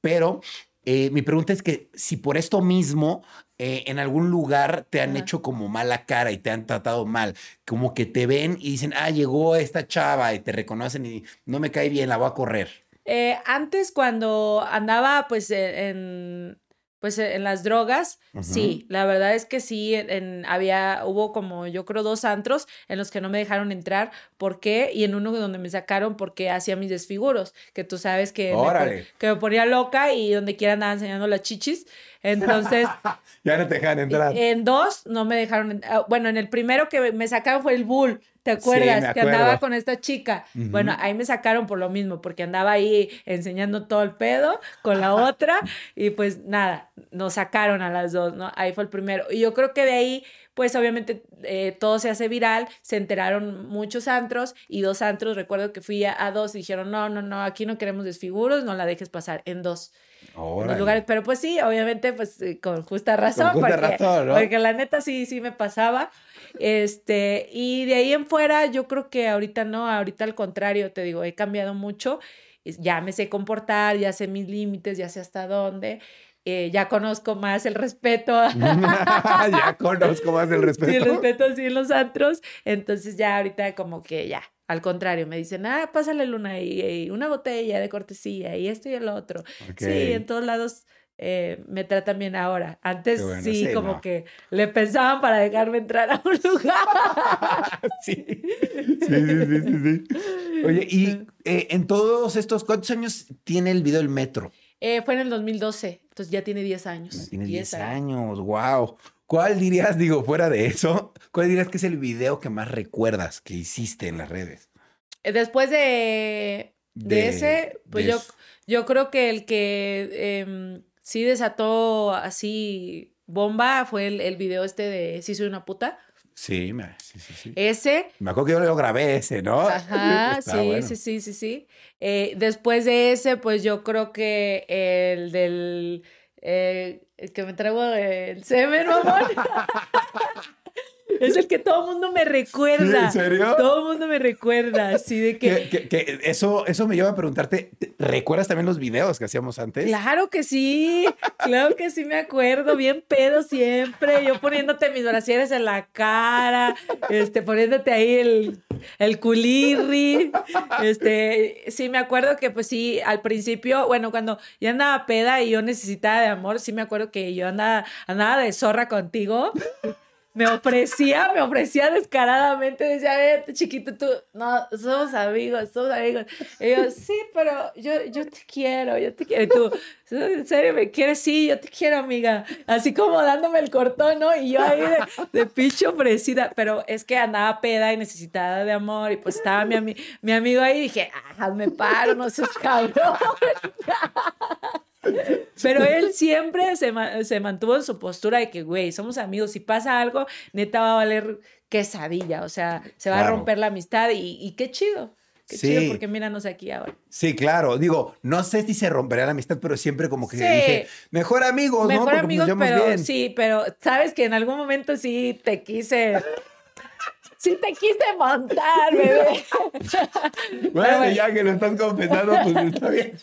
Pero eh, mi pregunta es que si por esto mismo eh, en algún lugar te han hecho como mala cara y te han tratado mal, como que te ven y dicen, ah, llegó esta chava y te reconocen y no me cae bien, la voy a correr. Eh, antes cuando andaba pues en pues e, en las drogas, sí, la verdad es que sí, en, había, hubo como yo creo dos antros en los que no me dejaron entrar, ¿por qué? Y en uno donde me sacaron porque hacía mis desfiguros, que tú sabes que, me, que me ponía loca y donde quiera andaba enseñando las chichis, entonces... ya no te dejaron entrar. En dos no me dejaron, ah, bueno, en el primero que me sacaron fue el Bull, ¿Te acuerdas? que andaba con esta chica. Bueno, ahí me sacaron por lo mismo, porque andaba ahí enseñando todo el pedo con la otra y pues nada, nos sacaron a las dos, ¿no? Ahí fue el primero. Y yo creo que de ahí, pues obviamente eh, todo se hace viral, se enteraron muchos antros y dos antros, recuerdo que fui a, dos y dijeron, no, no, no, aquí no queremos desfiguros, no la dejes pasar en dos. En lugares, pero pues sí, obviamente, pues eh, con justa razón, porque, razón, porque la neta sí, sí me pasaba. Este, y de ahí en fuera, yo creo que ahorita no, ahorita al contrario, te digo, he cambiado mucho, ya me sé comportar, ya sé mis límites, ya sé hasta dónde. Eh, ya conozco más el respeto. ya conozco más el respeto. Sí, el respeto sí en los antros. Entonces ya ahorita como que ya, al contrario, me dicen, ah, pásale luna y, una botella de cortesía y esto y el otro. Sí, en todos lados eh, me tratan bien ahora. Antes sí, como que le pensaban para dejarme entrar a un lugar. sí. Sí, sí, sí, sí, Oye, y eh, en todos estos, ¿cuántos años tiene el video El Metro? Eh, fue en el 2012, entonces ya tiene 10 años. Tiene 10 años, wow. ¿Cuál dirías, digo, fuera de eso, cuál dirías que es el video que más recuerdas que hiciste en las redes? Después de, de, ese, pues yo, yo creo que el que em, sí desató así bomba fue el, el video este de Si soy una puta. Sí, sí, sí, sí, Ese. Me acuerdo que yo lo grabé ese, ¿no? Ajá, sí, sí, sí, sí, sí. Eh, después de ese, pues yo creo que el del... Eh, el que me traigo el semen, mamón. Es el que todo el mundo me recuerda. ¿En serio? Todo el mundo me recuerda, así de que... que, eso, eso me lleva a preguntarte, ¿recuerdas también los videos que hacíamos antes? Claro que sí, claro que sí me acuerdo, bien pedo siempre, yo poniéndote mis brasieres en la cara, este, poniéndote ahí el, el culirri, este, sí me acuerdo que pues sí, al principio, bueno, cuando ya andaba peda y yo necesitaba de amor, sí me acuerdo que yo andaba, andaba de zorra contigo me ofrecía, me ofrecía descaradamente, decía, ver, chiquito, tú, no, somos amigos, somos amigos. Y yo, sí, pero yo, yo te quiero, yo te quiero. Y tú, ¿en serio me quieres? Sí, yo te quiero, amiga. Así como dándome el cortón, ¿no? Y yo ahí de, de picho ofrecida, pero es que andaba peda y necesitada de amor y pues estaba mi, mi amigo ahí y dije, ah, me paro, no seas cabrón. Pero él siempre se, se, mantuvo en su postura de que, güey, somos amigos. Si pasa algo, neta va a valer quesadilla. O sea, se va a romper la amistad y, y qué chido. Qué chido porque míranos aquí ahora. Sí, claro. Digo, no sé si se rompería la amistad, pero siempre como que dije, mejor amigos, mejor ¿no? amigos, pero sí, pero sabes que en algún momento sí te quise sí te quise montar, bebé. bueno, ya que lo estás confesando, pues está bien.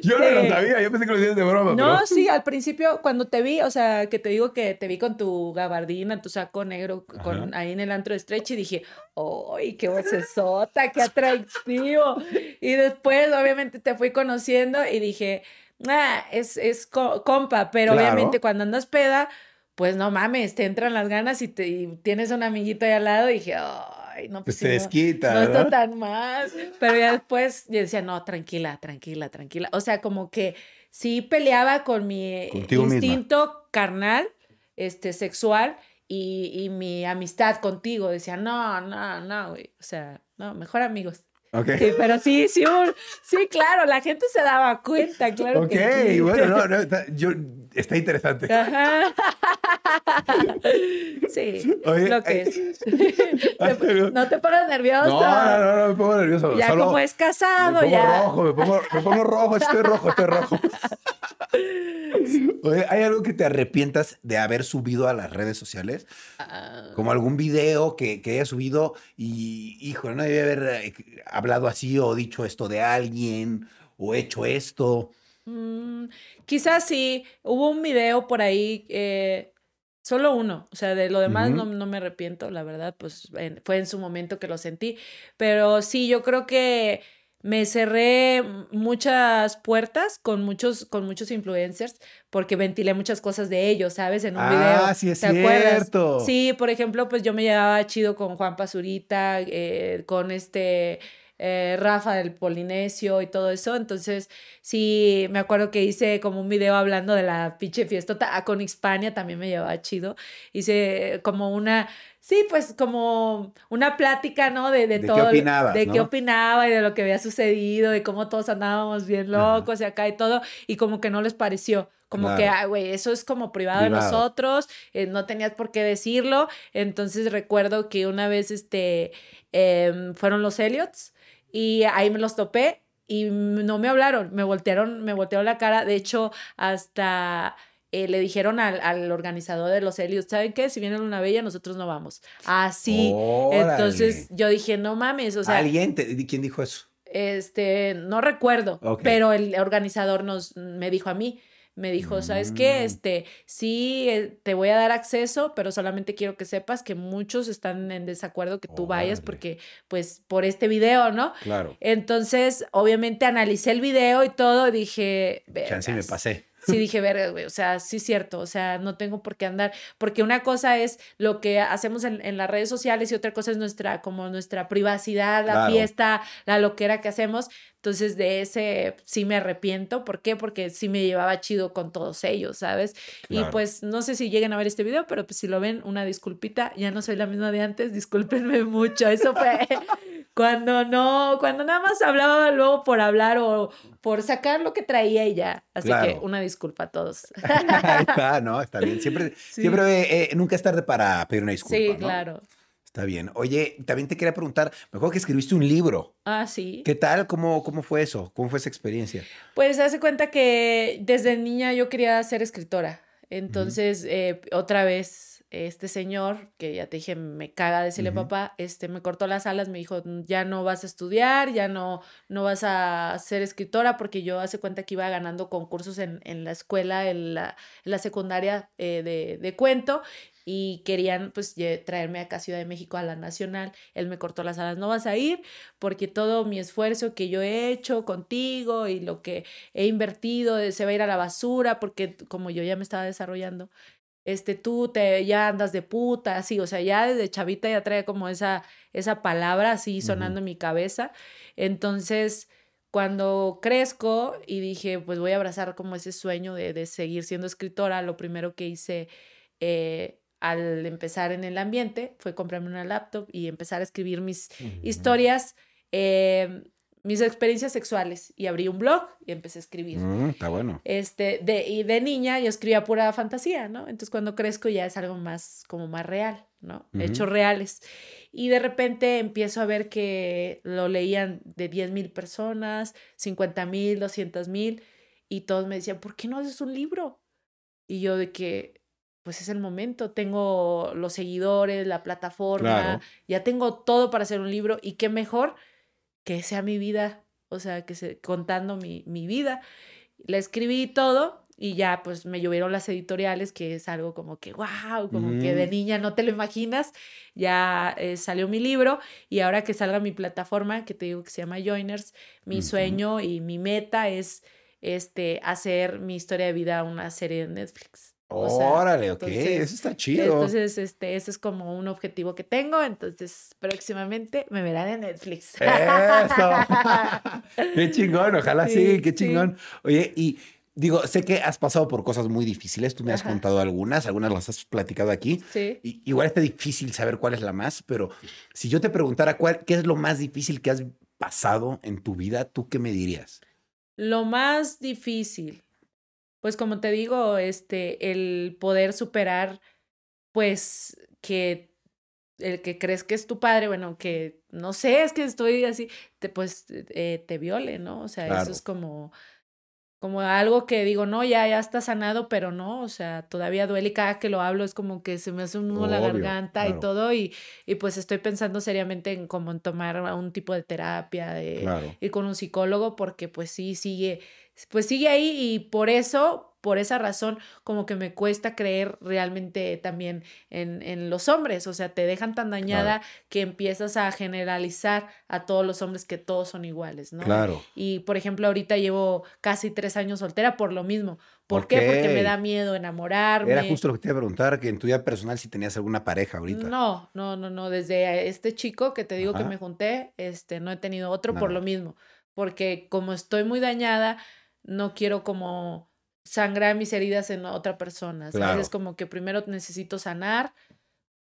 Yo no lo sabía, yo pensé que lo decías de broma. No, sí, al principio cuando te vi, o sea, que te digo que te vi con tu gabardina, tu saco negro, con, ahí en el antro de stretch y dije, ¡ay, qué vocesota, qué atractivo! Y después, obviamente, te fui conociendo y dije, ah, es, es compa, pero obviamente cuando andas peda pues no mames, te entran las ganas y, te, tienes un amiguito ahí al lado y dije, ay, no, pues, pues te desquita. No, está tan mal. Pero ya después yo decía, no, tranquila, tranquila, tranquila. O sea, como que sí peleaba con mi instinto carnal, este, sexual y, y mi amistad contigo. Decía, no, no, no, güey. O sea, no, mejor amigos. Okay. Sí, pero sí, sí, sí, claro, la gente se daba cuenta, claro. Ok, que sí. bueno, no, no, yo, está interesante. Ajá. Sí, Oye, lo que es. no te pongas nervioso. No, no, no, me pongo nervioso. Ya como es casado, me pongo ya. rojo, me pongo, me pongo rojo, estoy rojo, estoy rojo. Oye, ¿hay algo que te arrepientas de haber subido a las redes sociales? Ah. Como algún video que, que hayas subido y, hijo, no debe haber eh, hablado así o dicho esto de alguien o hecho esto. Mm, quizás sí, hubo un video por ahí, eh, solo uno, o sea, de lo demás no, no, me arrepiento, la verdad, pues fue en su momento que lo sentí, pero sí, yo creo que me cerré muchas puertas con muchos, con muchos influencers porque ventilé muchas cosas de ellos, ¿sabes? En un ah, video. sí, es cierto. Sí, por ejemplo, pues yo me llevaba chido con Juan Pazurita, eh, con este eh, Rafa del Polinesio y todo eso. Entonces, sí, me acuerdo que hice como un video hablando de la pinche fiestota. Ah, con Hispania también me llevaba chido. Hice como una Sí, pues como una plática, ¿no? De, de, todo. Qué opinabas, de qué opinaba y de lo que había sucedido, de cómo todos andábamos bien locos y acá y todo, y como que no les pareció. Como que, ah, güey, eso es como privado, de nosotros, eh, no tenías por qué decirlo. Entonces recuerdo que una vez este, em, fueron los Elliots y ahí me los topé y no me hablaron, me voltearon, me voltearon la cara. De hecho, hasta eh, le dijeron al, al, organizador de los Helios, ¿saben qué? Si viene una bella, nosotros no vamos. Así. Entonces yo dije, no mames, o sea. ¿Alguien? ¿Quién dijo eso? Este, no recuerdo, pero el organizador nos, me dijo a mí, me dijo, ¿sabes qué? Mm. Este, sí, eh, te voy a dar acceso, pero solamente quiero que sepas que muchos están en desacuerdo que tú vayas porque, pues, por este video, ¿no? Claro. Entonces, obviamente analicé el video y todo, dije... Chance me pasé sí dije, verga, güey, o sea, sí es cierto, o sea, no tengo por qué andar, porque una cosa es lo que hacemos en, en las redes sociales y otra cosa es nuestra, como nuestra privacidad, la fiesta, la loquera que hacemos. Entonces, de ese sí me arrepiento. ¿Por qué? Porque sí me llevaba chido con todos ellos, ¿sabes? Y pues no sé si lleguen a ver este video, pero pues si lo ven, una disculpita. Ya no soy la misma de antes, discúlpenme mucho. Eso fue cuando no, cuando nada más hablaba luego por hablar o por sacar lo que traía y ya. Así que una disculpa a todos. Ahí está, ¿no? Está bien. Siempre, siempre, eh, nunca es tarde para pedir una disculpa. Sí, claro. Está bien. Oye, también te quería preguntar, me acuerdo que escribiste un libro. Ah, sí. ¿Qué tal? ¿Cómo, cómo fue eso? ¿Cómo fue esa experiencia? Pues hace cuenta que desde niña yo quería ser escritora. Entonces, eh, otra vez, este señor, que ya te dije, me caga decirle papá, este, me cortó las alas, me dijo, ya no vas a estudiar, ya no, no vas a ser escritora, porque yo hace cuenta que iba ganando concursos en, en la escuela, en la, en la secundaria eh, de, de cuento, y querían pues traerme acá a Ciudad de México a la Nacional. Él me cortó las alas, no vas a ir porque todo mi esfuerzo que yo he hecho contigo y lo que he invertido se va a ir a la basura porque como yo ya me estaba desarrollando, este, tú te, ya andas de puta, así, o sea, ya desde chavita ya trae como esa, esa palabra así sonando en mi cabeza. Entonces, cuando crezco y dije, pues voy a abrazar como ese sueño de, de seguir siendo escritora, lo primero que hice eh, al empezar en el ambiente fue comprarme una laptop y empezar a escribir mis historias, eh, mis experiencias sexuales. Y abrí un blog y empecé a escribir. Mm, está bueno. Este, de, y de niña yo escribía pura fantasía, ¿no? Entonces cuando crezco ya es algo más, como más real, ¿no? Hechos reales. Y de repente empiezo a ver que lo leían de 10 mil personas, 50 mil, 200 mil, y todos me decían, ¿por qué no haces un libro? Y yo de que, pues es el momento, tengo los seguidores, la plataforma, ya tengo todo para hacer un libro y qué mejor que sea mi vida, o sea, que se, contando mi, mi vida. Le escribí todo y ya pues me llovieron las editoriales, que es algo como que, wow, como que de mm. niña no te lo imaginas. Ya eh, salió mi libro y ahora que salga mi plataforma, que te digo que se llama Joiners, mi sueño y mi meta es este, hacer mi historia de vida una serie de Netflix. Órale, ok, eso está chido. Entonces, este, ese es como un objetivo que tengo. Entonces, próximamente me verán en Netflix. Eso. qué chingón, ojalá sí, qué chingón. Oye, y digo, sé que has pasado por cosas muy difíciles. Tú me has contado algunas, algunas las has platicado aquí. Sí. Y, igual está difícil saber cuál es la más, pero si yo te preguntara cuál, qué es lo más difícil que has pasado en tu vida, ¿tú qué me dirías? Lo más difícil pues como te digo, este, el poder superar, pues, que el que crees que es tu padre, bueno, que no sé, es que estoy así, te, pues eh, te viole, ¿no? O sea, eso es como, como algo que digo, no, ya, ya está sanado, pero no, o sea, todavía duele y cada que lo hablo es como que se me hace un nudo la garganta y todo, y, y pues estoy pensando seriamente en como en tomar un tipo de terapia, de ir con un psicólogo, porque pues sí, sigue pues sigue ahí y por eso, por esa razón, como que me cuesta creer realmente también en, en los hombres, o sea, te dejan tan dañada que empiezas a generalizar a todos los hombres que todos son iguales, ¿no? Claro. Y, por ejemplo, ahorita llevo casi tres años soltera por lo mismo. ¿Por qué? Porque me da miedo enamorarme. Era justo lo que te iba a preguntar, que en tu vida personal si tenías alguna pareja ahorita. No, no, no, no. Desde este chico que te digo que me junté, este, no he tenido otro por lo mismo. Porque como estoy muy dañada, no quiero como sangrar mis heridas en otra persona. ¿sabes? Es como que primero necesito sanar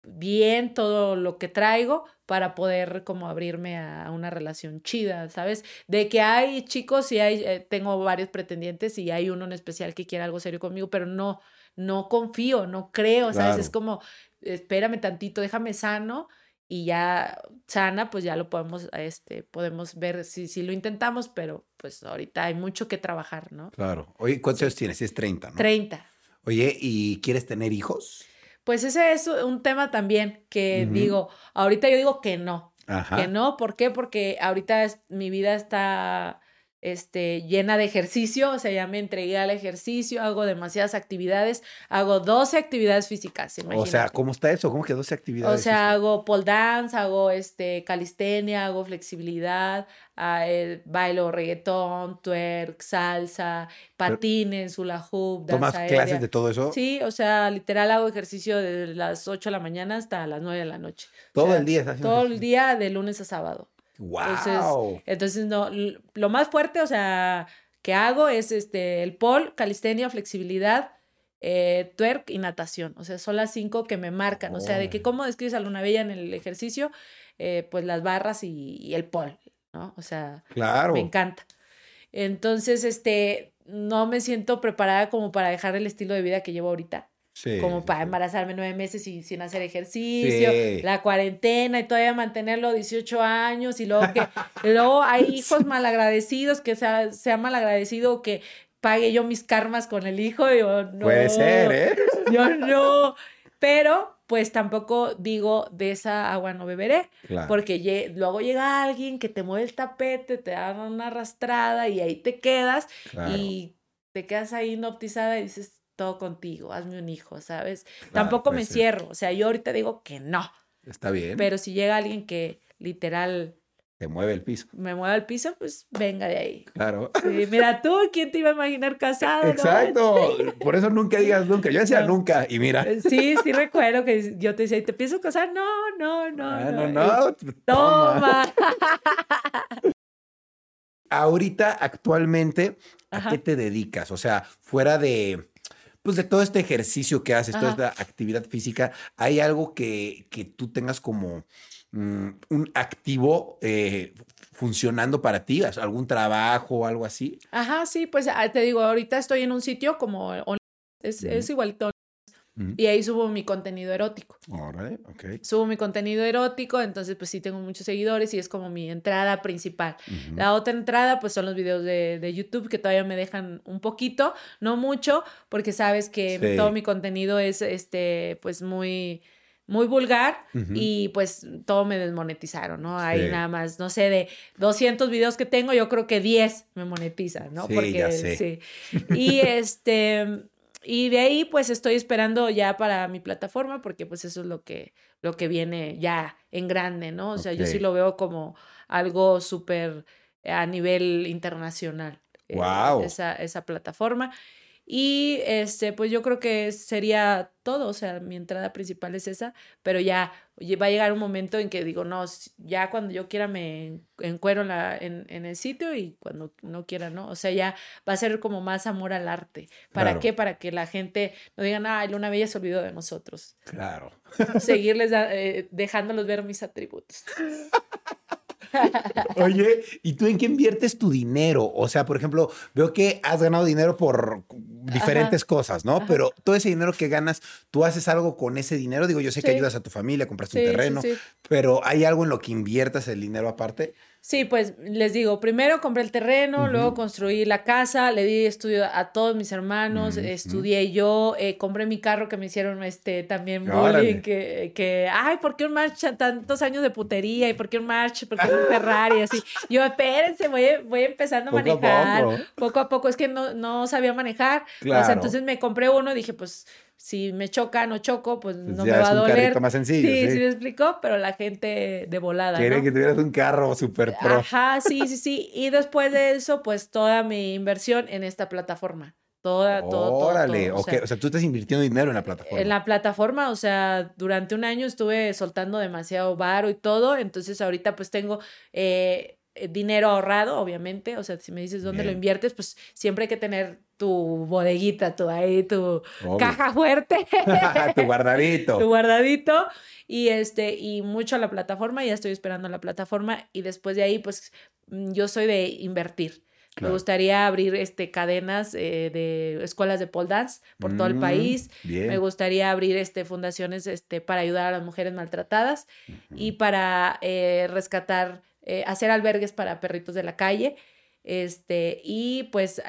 bien todo lo que traigo para poder como abrirme a una relación chida, ¿sabes? De que hay chicos y hay, eh, tengo varios pretendientes y hay uno en especial que quiere algo serio conmigo, pero no, no confío, no creo, ¿sabes? Es como, espérame tantito, déjame sano y ya sana, pues ya lo podemos, este, podemos ver si, si lo intentamos, pero pues ahorita hay mucho que trabajar, ¿no? Claro. Oye, ¿cuántos años tienes? Es 30, ¿no? 30. Oye, ¿y quieres tener hijos? Pues ese es un tema también que digo, ahorita yo digo que no. Ajá. Que no, ¿por qué? Porque ahorita mi vida está este, llena de ejercicio, o sea, ya me entregué al ejercicio, hago demasiadas actividades, hago 12 actividades físicas, O sea, ¿cómo está eso? ¿Cómo que 12 actividades? O sea, hago pole dance, hago este, calistenia, hago flexibilidad, ah, eh, bailo reggaetón, twerk, salsa, patines, hula hoop, danza ¿Tomas clases de todo eso? Sí, o sea, literal hago ejercicio desde las 8 de la mañana hasta las 9 de la noche. Todo el día. Todo el día de lunes a sábado. Wow. Entonces, no, lo más fuerte, o sea, que hago es este, el pole, calistenia, flexibilidad, eh, twerk y natación. O sea, son las cinco que me marcan. O sea, de que cómo describes a Luna Bella en el ejercicio, eh, pues las barras y, el pole, ¿no? O sea, claro. me encanta. Entonces, este, no me siento preparada como para dejar el estilo de vida que llevo ahorita como para embarazarme nueve meses y sin hacer ejercicio, la cuarentena y todavía mantenerlo 18 años y luego que luego hay hijos malagradecidos que sea, sea malagradecido que pague yo mis karmas con el hijo, yo no. Puede ser, ¿eh? Yo no. Pero pues tampoco digo de esa agua no beberé, porque luego llega alguien que te mueve el tapete, te da una arrastrada y ahí te quedas y te quedas ahí hipnotizada y dices, todo contigo, hazme un hijo, ¿sabes? Tampoco me cierro, o sea, yo ahorita digo que no. Está bien. Pero si llega alguien que literal te mueve el piso. Me mueve el piso, pues venga de ahí. Claro. Sí, mira tú, ¿quién te iba a imaginar casado? Exacto. Por eso nunca digas nunca. Yo decía nunca y mira. Eh, sí, sí recuerdo que yo te decía, ¿te pienso casar? No, no, no. Ah, no, no. no. Toma. Ahorita, actualmente, ¿a qué te dedicas? O sea, fuera de, pues de todo este ejercicio que haces, toda esta actividad física, ¿hay algo que, que tú tengas como mm, un activo eh, funcionando para ti? ¿Algún trabajo o algo así? Ajá, sí, pues ah, te digo, ahorita estoy en un sitio como es, es igualito y ahí subo mi contenido erótico. Alright, ok. Subo mi contenido erótico, entonces pues sí tengo muchos seguidores y es como mi entrada principal. La otra entrada pues son los videos de, de, YouTube que todavía me dejan un poquito, no mucho, porque sabes que todo mi contenido es este pues muy muy vulgar y pues todo me desmonetizaron, ¿no? Ahí nada más, no sé, de 200 videos que tengo, yo creo que 10 me monetizan, ¿no? Sí, Porque sí. Y este y de ahí pues estoy esperando ya para mi plataforma porque pues eso es lo que, lo que viene ya en grande, ¿no? O sea, yo sí lo veo como algo súper a nivel internacional. Wow. Eh, esa, esa plataforma. Y este, pues yo creo que sería todo, o sea, mi entrada principal es esa, pero ya va a llegar un momento en que digo, no, ya cuando yo quiera me encuero en, la, en, en el sitio y cuando no quiera, ¿no? O sea, ya va a ser como más amor al arte. ¿Para qué? Para que la gente no diga, ay, Luna Bella se olvidó de nosotros. Claro. Seguirles eh, dejándolos ver mis atributos. Oye, ¿y tú en qué inviertes tu dinero? O sea, por ejemplo, veo que has ganado dinero por diferentes cosas, ¿no? Pero todo ese dinero que ganas, ¿tú haces algo con ese dinero? Digo, yo sé que ayudas a tu familia, compraste un terreno, pero ¿hay algo en lo que inviertas el dinero aparte? Sí, pues les digo, primero compré el terreno, luego construí la casa, le di estudio a todos mis hermanos, estudié yo, eh, compré mi carro que me hicieron este también bullying, que, que, ay, ¿por qué un march tantos años de putería? ¿Y por qué un march? ¿Por qué un Ferrari? Así, yo, espérense, voy, voy empezando a manejar, poco a poco, es que no, no sabía manejar, o sea, entonces me compré uno, dije, pues si me choca, no choco, pues, pues no me va a doler. más sencillo. Sí, sí, me explicó, pero la gente de volada. Quiere que tuvieras un carro súper pro. Ajá, sí, sí, sí. Y después de eso, pues toda mi inversión en esta plataforma. Toda, todo, Órale, todo, o, sea, tú estás invirtiendo dinero en la plataforma. En la plataforma, o sea, durante un año estuve soltando demasiado varo y todo, entonces ahorita pues tengo eh, dinero ahorrado, obviamente, o sea, si me dices dónde lo inviertes, pues siempre hay que tener tu bodeguita, tu ahí, tu caja fuerte. tu guardadito. tu guardadito. Y este, y mucho a la plataforma, ya estoy esperando la plataforma. Y después de ahí, pues, mm, yo soy de invertir. Me gustaría abrir este, cadenas eh, de escuelas de pole dance por todo el mm, país. Me gustaría abrir este, fundaciones este, para ayudar a las mujeres maltratadas y para eh, rescatar, eh, hacer albergues para perritos de la calle este, y pues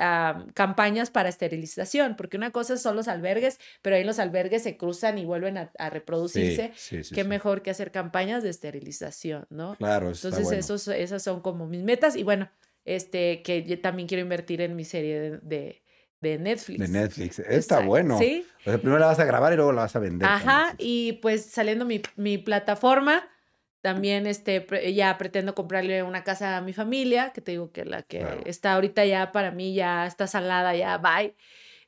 campañas para esterilización, porque una cosa son los albergues, pero ahí los albergues se cruzan y vuelven a, reproducirse. Qué mejor que hacer campañas de esterilización, ¿no? Claro, Entonces, esos, esas son como mis metas y bueno, este, que yo también quiero invertir en mi serie de, de Netflix. De Netflix. Está bueno. Sí. O sea, primero la vas a grabar y luego la vas a vender. Ajá, y pues saliendo mi, mi plataforma, también este, ya pretendo comprarle una casa a mi familia, que te digo que la que está ahorita ya para mí ya está salada, ya bye,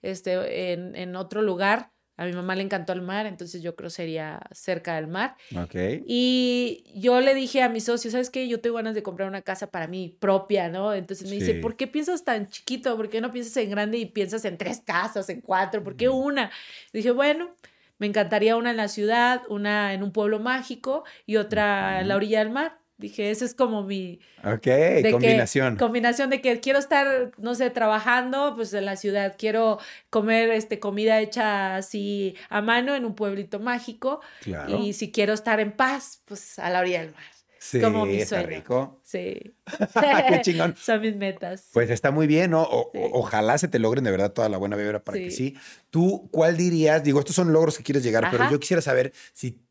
este, en, en, otro lugar. A mi mamá le encantó el mar, entonces yo creo sería cerca del mar. Okay. Y yo le dije a mi socio, ¿sabes qué? Yo tengo ganas de comprar una casa para mí propia, ¿no? Entonces me dice, ¿por qué piensas tan chiquito? ¿Por qué no piensas en grande y piensas en tres casas, en cuatro? ¿Por qué una? dije, bueno, me encantaría una en la ciudad, una en un pueblo mágico y otra en la orilla del mar. Dije, esa es como mi... Ok, combinación. combinación de que quiero estar, no sé, trabajando, pues en la ciudad. Quiero comer este, comida hecha así a mano en un pueblito mágico. Claro. Y si quiero estar en paz, pues a la orilla del mar. Sí, como mi está rico. Sí. Qué chingón. Son mis metas. Pues está muy bien, ¿no? Ojalá se te logren de verdad toda la buena vibra para que sí. Tú, ¿cuál dirías? Digo, estos son logros que quieres llegar, pero yo quisiera saber si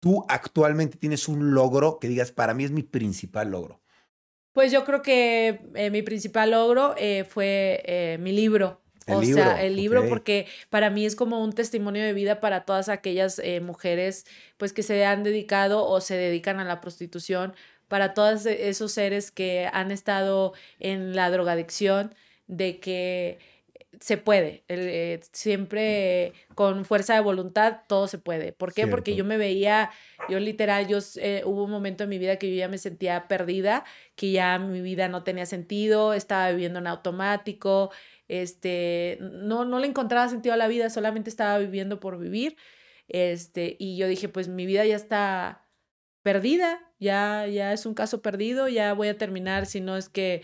tú actualmente tienes un logro que digas, para mí es mi principal logro. Pues yo creo que eh, mi principal logro eh, fue eh, mi libro o sea, el libro, porque para mí es como un testimonio de vida para todas aquellas eh, mujeres pues que se han dedicado o se dedican a la prostitución para todos esos seres que han estado en la drogadicción, de que se puede, eh, siempre con fuerza de voluntad todo se puede. ¿Por qué? Porque yo me veía, yo literal, yo eh, hubo un momento en mi vida que yo ya me sentía perdida, que ya mi vida no tenía sentido, estaba viviendo en automático, este, no, no le encontraba sentido a la vida, solamente estaba viviendo por vivir, este, y yo dije, pues mi vida ya está perdida, ya, ya es un caso perdido, ya voy a terminar, si no es que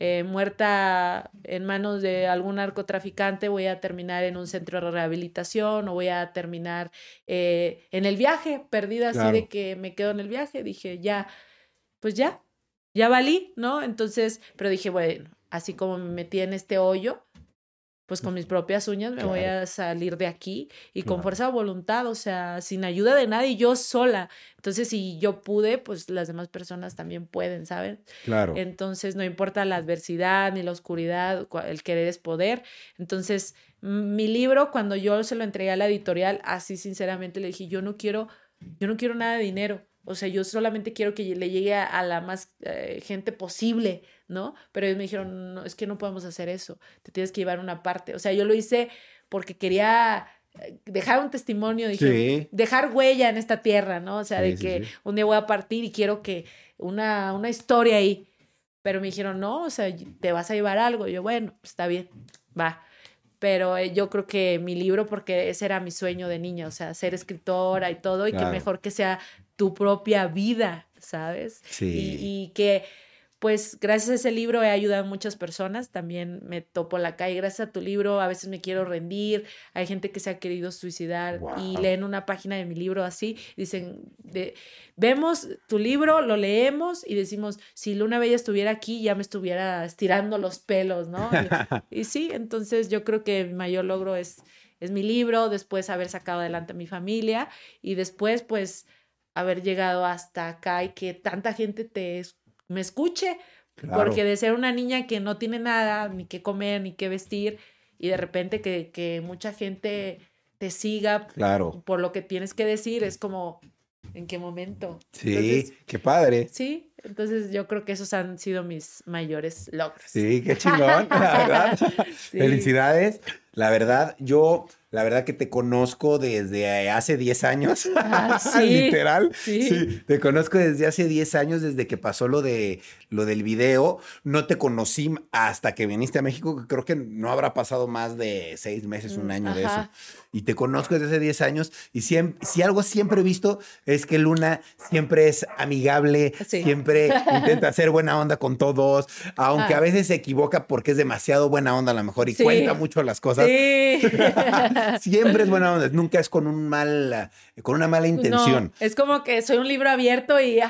eh, muerta en manos de algún narcotraficante, voy a terminar en un centro de rehabilitación o voy a terminar eh, en el viaje, perdida así de que me quedo en el viaje. Dije, ya, pues ya, ya valí, ¿no? Entonces, pero dije, bueno, así como me metí en este hoyo, pues con mis propias uñas me voy a salir de aquí y con fuerza de voluntad, o sea, sin ayuda de nadie, yo sola. Entonces, si yo pude, pues las demás personas también pueden, ¿saben? Claro. Entonces, no importa la adversidad ni la oscuridad, el querer es poder. Entonces, mi libro, cuando yo se lo entregué a la editorial, así sinceramente le dije, yo no quiero, yo no quiero nada de dinero. O sea, yo solamente quiero que le llegue a, la más eh, gente posible, ¿no? Pero ellos me dijeron, no, es que no podemos hacer eso, te tienes que llevar una parte. O sea, yo lo hice porque quería eh, dejar un testimonio, dije, dejar huella en esta tierra, ¿no? O sea, de que un día voy a partir y quiero que una, una historia ahí. Pero me dijeron, no, o sea, te vas a llevar algo. Y yo, bueno, está bien, va pero eh, yo creo que mi libro, porque ese era mi sueño de niña, o sea, ser escritora y todo, y que mejor que sea tu propia vida, ¿sabes? Sí. y que pues gracias a ese libro he ayudado a muchas personas, también me topo la calle, gracias a tu libro a veces me quiero rendir, hay gente que se ha querido suicidar y leen una página de mi libro así, dicen, de, vemos tu libro, lo leemos y decimos, si Luna Bella estuviera aquí ya me estuviera estirando los pelos, ¿no? Y, sí, entonces yo creo que mi mayor logro es, es mi libro, después haber sacado adelante a mi familia y después pues haber llegado hasta acá y que tanta gente te me escuche, porque de ser una niña que no tiene nada, ni qué comer, ni qué vestir, y de repente que, que mucha gente te siga claro. por lo que tienes que decir, es como, ¿en qué momento? Sí, qué padre. Sí, entonces yo creo que esos han sido mis mayores logros. Sí, qué chingón, la verdad. Felicidades. La verdad, yo la verdad que te conozco desde hace 10 años, ah, literal. Sí. te conozco desde hace 10 años, desde que pasó lo, de, lo del video. No te conocí hasta que viniste a México, que creo que no habrá pasado más de 6 meses, un mm, año de eso. Y te conozco desde hace 10 años y siempre, si algo siempre he visto es que Luna siempre es amigable, siempre intenta hacer buena onda con todos, aunque a ah. veces se equivoca porque es demasiado buena onda a lo mejor y cuenta mucho las cosas. Sí. Siempre es buena onda, nunca es con un mal, con una mala intención. es como que soy un libro abierto y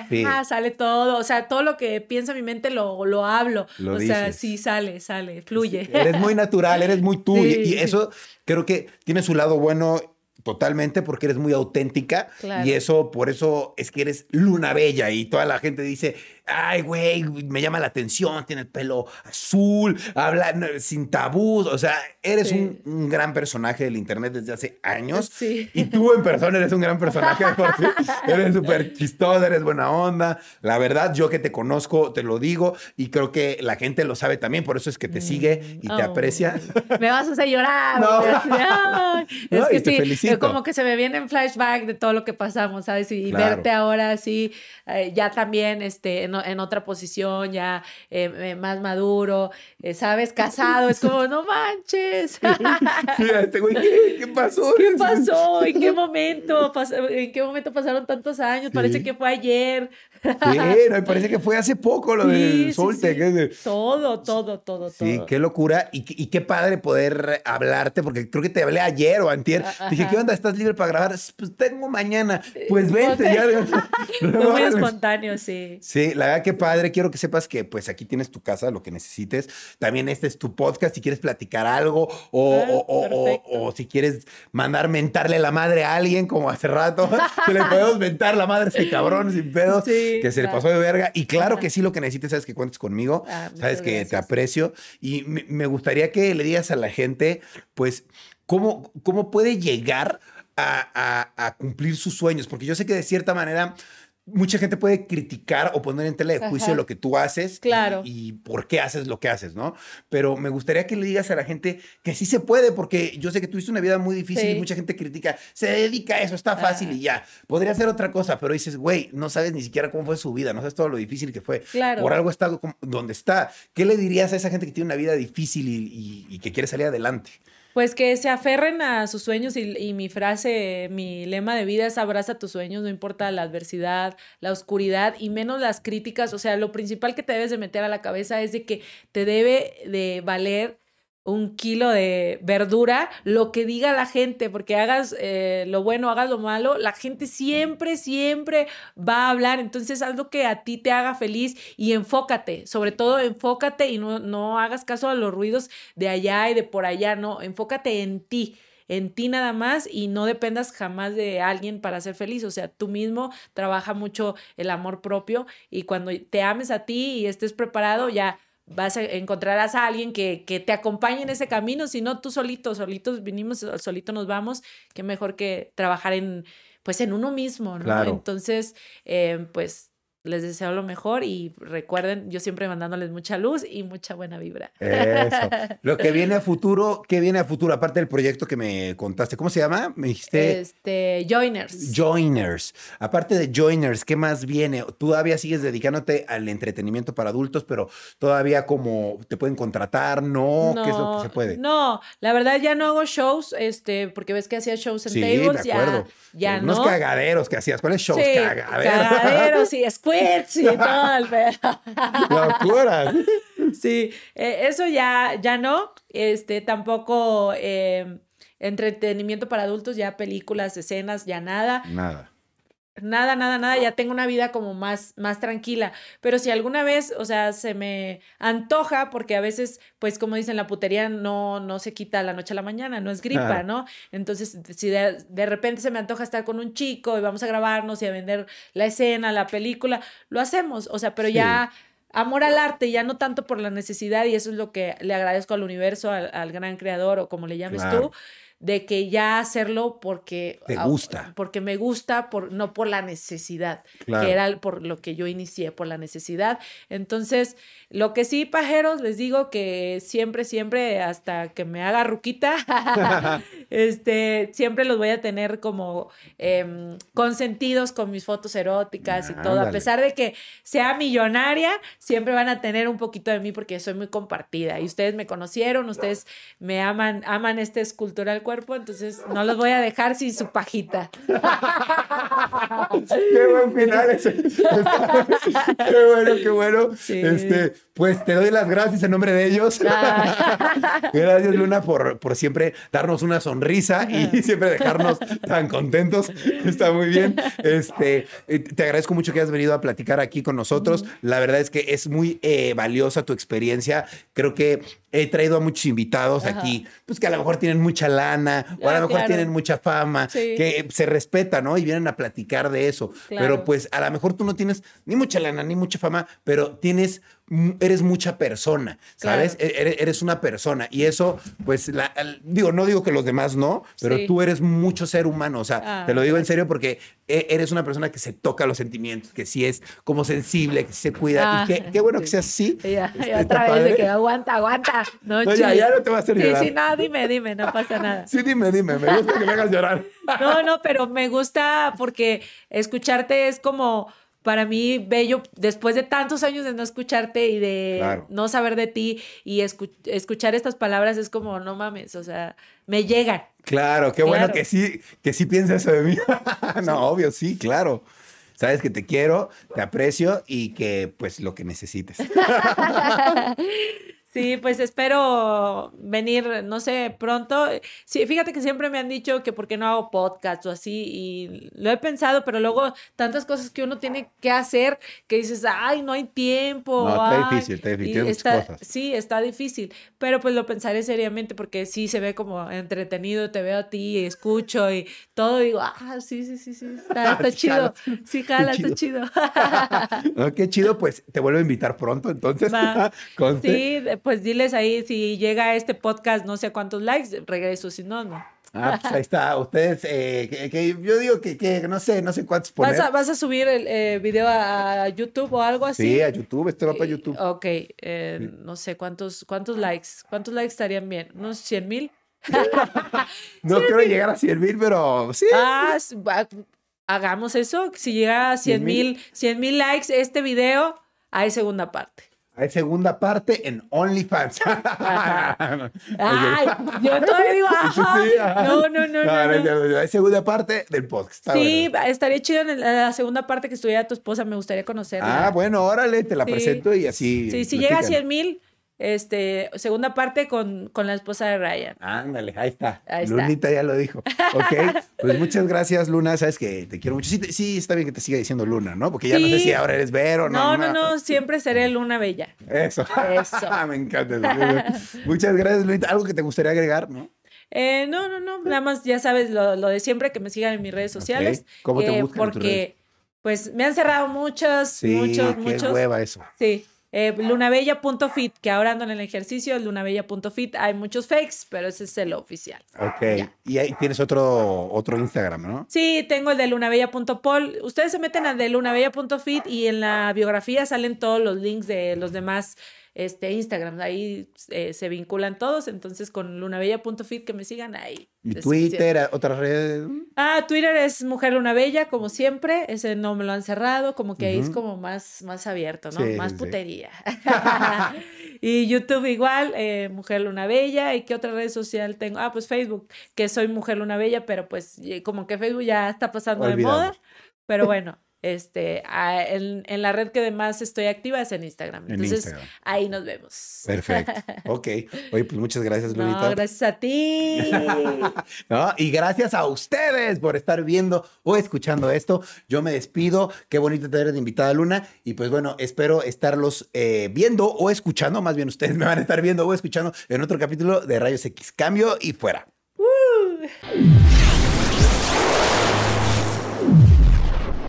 sale todo. O sea, todo lo que piensa mi mente lo, lo hablo. o sea, sí sale, sale, fluye. Eres muy natural, eres muy tú. y eso creo que tiene su lado bueno totalmente porque eres muy auténtica y eso por eso es que eres luna bella y toda la gente dice ay, güey, me llama la atención, tiene el pelo azul, habla sin tabús, o sea, eres un, gran personaje del internet desde hace años. Sí. Y tú en persona eres un gran personaje, eres súper chistosa, eres buena onda. La verdad, yo que te conozco, te lo digo y creo que la gente lo sabe también, por eso es que te sigue y te aprecia. Me vas a hacer llorar. No. es que sí, felicito. como que se me viene en flashback de todo lo que pasamos, ¿sabes? Y verte ahora así, eh, ya también, este, en otra posición, ya eh, eh, más maduro, eh, ¿sabes? Casado, es como, no manches. Este ¿qué, pasó? ¿Qué pasó? ¿En qué momento? ¿En qué momento pasaron tantos años? Parece que fue ayer. Sí, me parece que fue hace poco lo del Solte. Todo, todo, todo, Sí, qué locura. Y, y, qué padre poder hablarte, porque creo que te hablé ayer o antier. Dije, ¿qué onda? ¿Estás libre para grabar? Pues tengo mañana. Pues vente. ya. Fue muy espontáneo, sí. Sí, la verdad, qué padre. Quiero que sepas que pues aquí tienes tu casa, lo que necesites. También este es tu podcast si quieres platicar algo o, ah, o, o, si quieres mandar mentarle la madre a alguien, como hace rato. que le podemos mentar la madre a ese cabrón sin pedos. Sí que se le pasó de verga. Y claro que sí, lo que necesites, sabes que cuentes conmigo, ah, sabes que te aprecio. Y me, gustaría que le digas a la gente, pues, cómo, cómo puede llegar a, a, cumplir sus sueños. Porque yo sé que de cierta manera mucha gente puede criticar o poner en tela de juicio lo que tú haces claro. y, por qué haces lo que haces, ¿no? Pero me gustaría que le digas a la gente que sí se puede, porque yo sé que tuviste una vida muy difícil y mucha gente critica, se dedica a eso, está fácil y ya. Podría ser otra cosa, pero dices, güey, no sabes ni siquiera cómo fue su vida, no sabes todo lo difícil que fue. Claro. Por algo está donde está. ¿Qué le dirías a esa gente que tiene una vida difícil y que quiere salir adelante? Pues que se aferren a sus sueños y, mi frase, mi lema de vida es abraza tus sueños, no importa la adversidad, la oscuridad y menos las críticas. O sea, lo principal que te debes de meter a la cabeza es de que te debe de valer un kilo de verdura, lo que diga la gente, porque hagas eh, lo bueno, hagas lo malo, la gente siempre, siempre va a hablar. Entonces, haz lo que a ti te haga feliz y enfócate, sobre todo enfócate y no, no hagas caso a los ruidos de allá y de por allá, no, enfócate en ti en ti nada más y no dependas jamás de alguien para ser feliz. O sea, tú mismo trabaja mucho el amor propio y cuando te ames a ti y estés preparado, ya vas a encontrarás a alguien que, que, te acompañe en ese camino, si no tú solito, solitos vinimos, solito nos vamos, qué mejor que trabajar en, pues en uno mismo, ¿no? Entonces, eh, pues les deseo lo mejor y recuerden, yo siempre mandándoles mucha luz y mucha buena vibra. Eso. Lo que viene a futuro, ¿qué viene a futuro? Aparte del proyecto que me contaste, ¿cómo se llama? Me dijiste. Este, Joiners. Joiners. Aparte de Joiners, ¿qué más viene? Tú todavía sigues dedicándote al entretenimiento para adultos, pero todavía como te pueden contratar, ¿no? ¿Qué es lo que se puede? No, la verdad ya no hago shows, este, porque ves que hacía shows en sí, tables, de acuerdo. ya, ya Unos cagaderos que hacías. ¿Cuáles shows? Sí, cagaderos. Cagaderos y y todo el pedo. Locura. Sí, eh, eso ya, ya no. Este, tampoco eh, entretenimiento para adultos, ya películas, escenas, ya nada. Nada nada, nada, nada, ya tengo una vida como más, más tranquila. Pero si alguna vez, o sea, se me antoja, porque a veces, pues como dicen, la putería no, no se quita la noche a la mañana, no es gripa, ¿no? Entonces, si de, de, repente se me antoja estar con un chico y vamos a grabarnos y a vender la escena, la película, lo hacemos, o sea, pero ya amor al arte, ya no tanto por la necesidad, y eso es lo que le agradezco al universo, al, gran creador o como le llames tú de que ya hacerlo porque... Te gusta. Porque me gusta, por, no por la necesidad, que era por lo que yo inicié, por la necesidad. Entonces, lo que sí, pajeros, les digo que siempre, siempre, hasta que me haga ruquita, este, siempre los voy a tener como em, consentidos con mis fotos eróticas y todo. A pesar de que sea millonaria, siempre van a tener un poquito de mí porque soy muy compartida. Y ustedes me conocieron, ustedes me aman, aman esta escultura del cuerpo, entonces no los voy a dejar sin su pajita. qué buen final ese. qué bueno, qué bueno. Este, pues te doy las gracias en nombre de ellos. Ah. gracias, Luna, por, por siempre darnos una sonrisa y siempre dejarnos tan contentos. Está muy bien. Este, eh, te agradezco mucho que hayas venido a platicar aquí con nosotros. La verdad es que es muy eh, valiosa tu experiencia. Creo que he traído a muchos invitados aquí, pues que a lo mejor tienen mucha lana o a lo ah, mejor tienen mucha fama, que se respeta, ¿no? Y vienen a platicar de eso. Pero pues a lo mejor tú no tienes ni mucha lana ni mucha fama, pero tienes eres mucha persona, ¿sabes? E-, eres, una persona y eso, pues, digo, no digo que los demás no, pero tú eres mucho ser humano, o sea, ah, te lo digo en serio porque e-, eres una persona que se toca los sentimientos, que sí es como sensible, que se cuida y qué, bueno que seas así. Ya, otra vez de que aguanta, aguanta. No, ya, ya no te va a hacer llorar. Sí, sí, no, dime, dime, no pasa nada. Sí, dime, dime, me gusta que me hagas llorar. No, no, pero me gusta porque escucharte es como para mí bello, después de tantos años de no escucharte y de no saber de ti y escuchar estas palabras es como, no mames, o sea, me llegan. Claro, qué bueno que sí, que sí piensas eso de mí. no, obvio, sí, claro. Sabes que te quiero, te aprecio y que pues lo que necesites. Sí, pues espero venir, no sé, pronto. Sí, fíjate que siempre me han dicho que por qué no hago podcast o así, y lo he pensado, pero luego tantas cosas que uno tiene que hacer que dices, ay, no hay tiempo. No, está difícil, está difícil. Está, sí, está difícil, pero pues lo pensaré seriamente porque sí se ve como entretenido, te veo a ti, y escucho y todo, digo, ah, sí, sí, sí, sí, está, chido. Sí, jala, está chido. qué chido, pues te vuelvo a invitar pronto, entonces. sí, pues diles ahí si llega a este podcast no sé cuántos likes, regreso, si no, no. Ah, pues ahí está. Ustedes, eh, que, yo digo que, que, no sé, no sé cuántos poner. ¿Vas a, vas a subir el eh, video a YouTube o algo así? Sí, a YouTube. Este va para YouTube. Ok. Eh, no sé cuántos, cuántos likes. ¿Cuántos likes estarían bien? ¿Unos 100 mil? no quiero llegar a 100 mil, pero sí. Ah, hagamos eso. Si llega a 100 mil 100 mil likes este video, hay segunda parte. Hay segunda parte en OnlyFans. Ay, yo todavía digo, ajá. No, no, no, no, Hay segunda parte del podcast. sí, estaría chido en la segunda parte que estuviera tu esposa. Me gustaría conocerla. Ah, bueno, órale, te la presento y así. Sí, si llega a 100 mil, este, segunda parte con, con la esposa de Ryan. Ándale, ahí está. Lunita ya lo dijo. Ok, pues muchas gracias, Luna. Sabes que te quiero mucho. Sí, sí, está bien que te siga diciendo Luna, ¿no? Porque ya no sé si ahora eres Vero o no. No, no, no, siempre seré Luna Bella. Eso. Eso. Me encanta. muchas gracias, Lunita. ¿Algo que te gustaría agregar, no? Eh, no, no, no. Nada más ya sabes lo, lo, de siempre que me sigan en mis redes sociales. ¿Cómo te buscan Porque, pues, me han cerrado muchos, sí, muchos, qué muchos. hueva eso. Sí. Eh, lunabella.fit, que ahora ando en el ejercicio, lunabella.fit. Hay muchos fakes, pero ese es el oficial. Ok. Y ahí tienes otro, otro Instagram, ¿no? Sí, tengo el de lunabella.pol. Ustedes se meten al de lunabella.fit y en la biografía salen todos los links de los demás este, Instagram, ahí eh, se vinculan todos, entonces con lunabella.fit que me sigan ahí. ¿Y Twitter, otras redes? Ah, Twitter es Mujer Luna Bella, como siempre, ese no me lo han cerrado, como que ahí es como más, más abierto, ¿no? más putería. y YouTube igual, eh, Mujer Luna Bella, ¿y qué otra red social tengo? Ah, pues Facebook, que soy Mujer Luna Bella, pero pues como que Facebook ya está pasando de moda, pero bueno. Este, en, en, la red que además estoy activa es en Instagram. Entonces, ahí nos vemos. Perfecto. Ok. Oye, pues muchas gracias, Lunita. No, gracias a ti. no, y gracias a ustedes por estar viendo o escuchando esto. Yo me despido. Qué bonito tener de invitada, Luna. Y pues bueno, espero estarlos eh, viendo o escuchando. Más bien, ustedes me van a estar viendo o escuchando en otro capítulo de Rayos X. Cambio y fuera. Uh.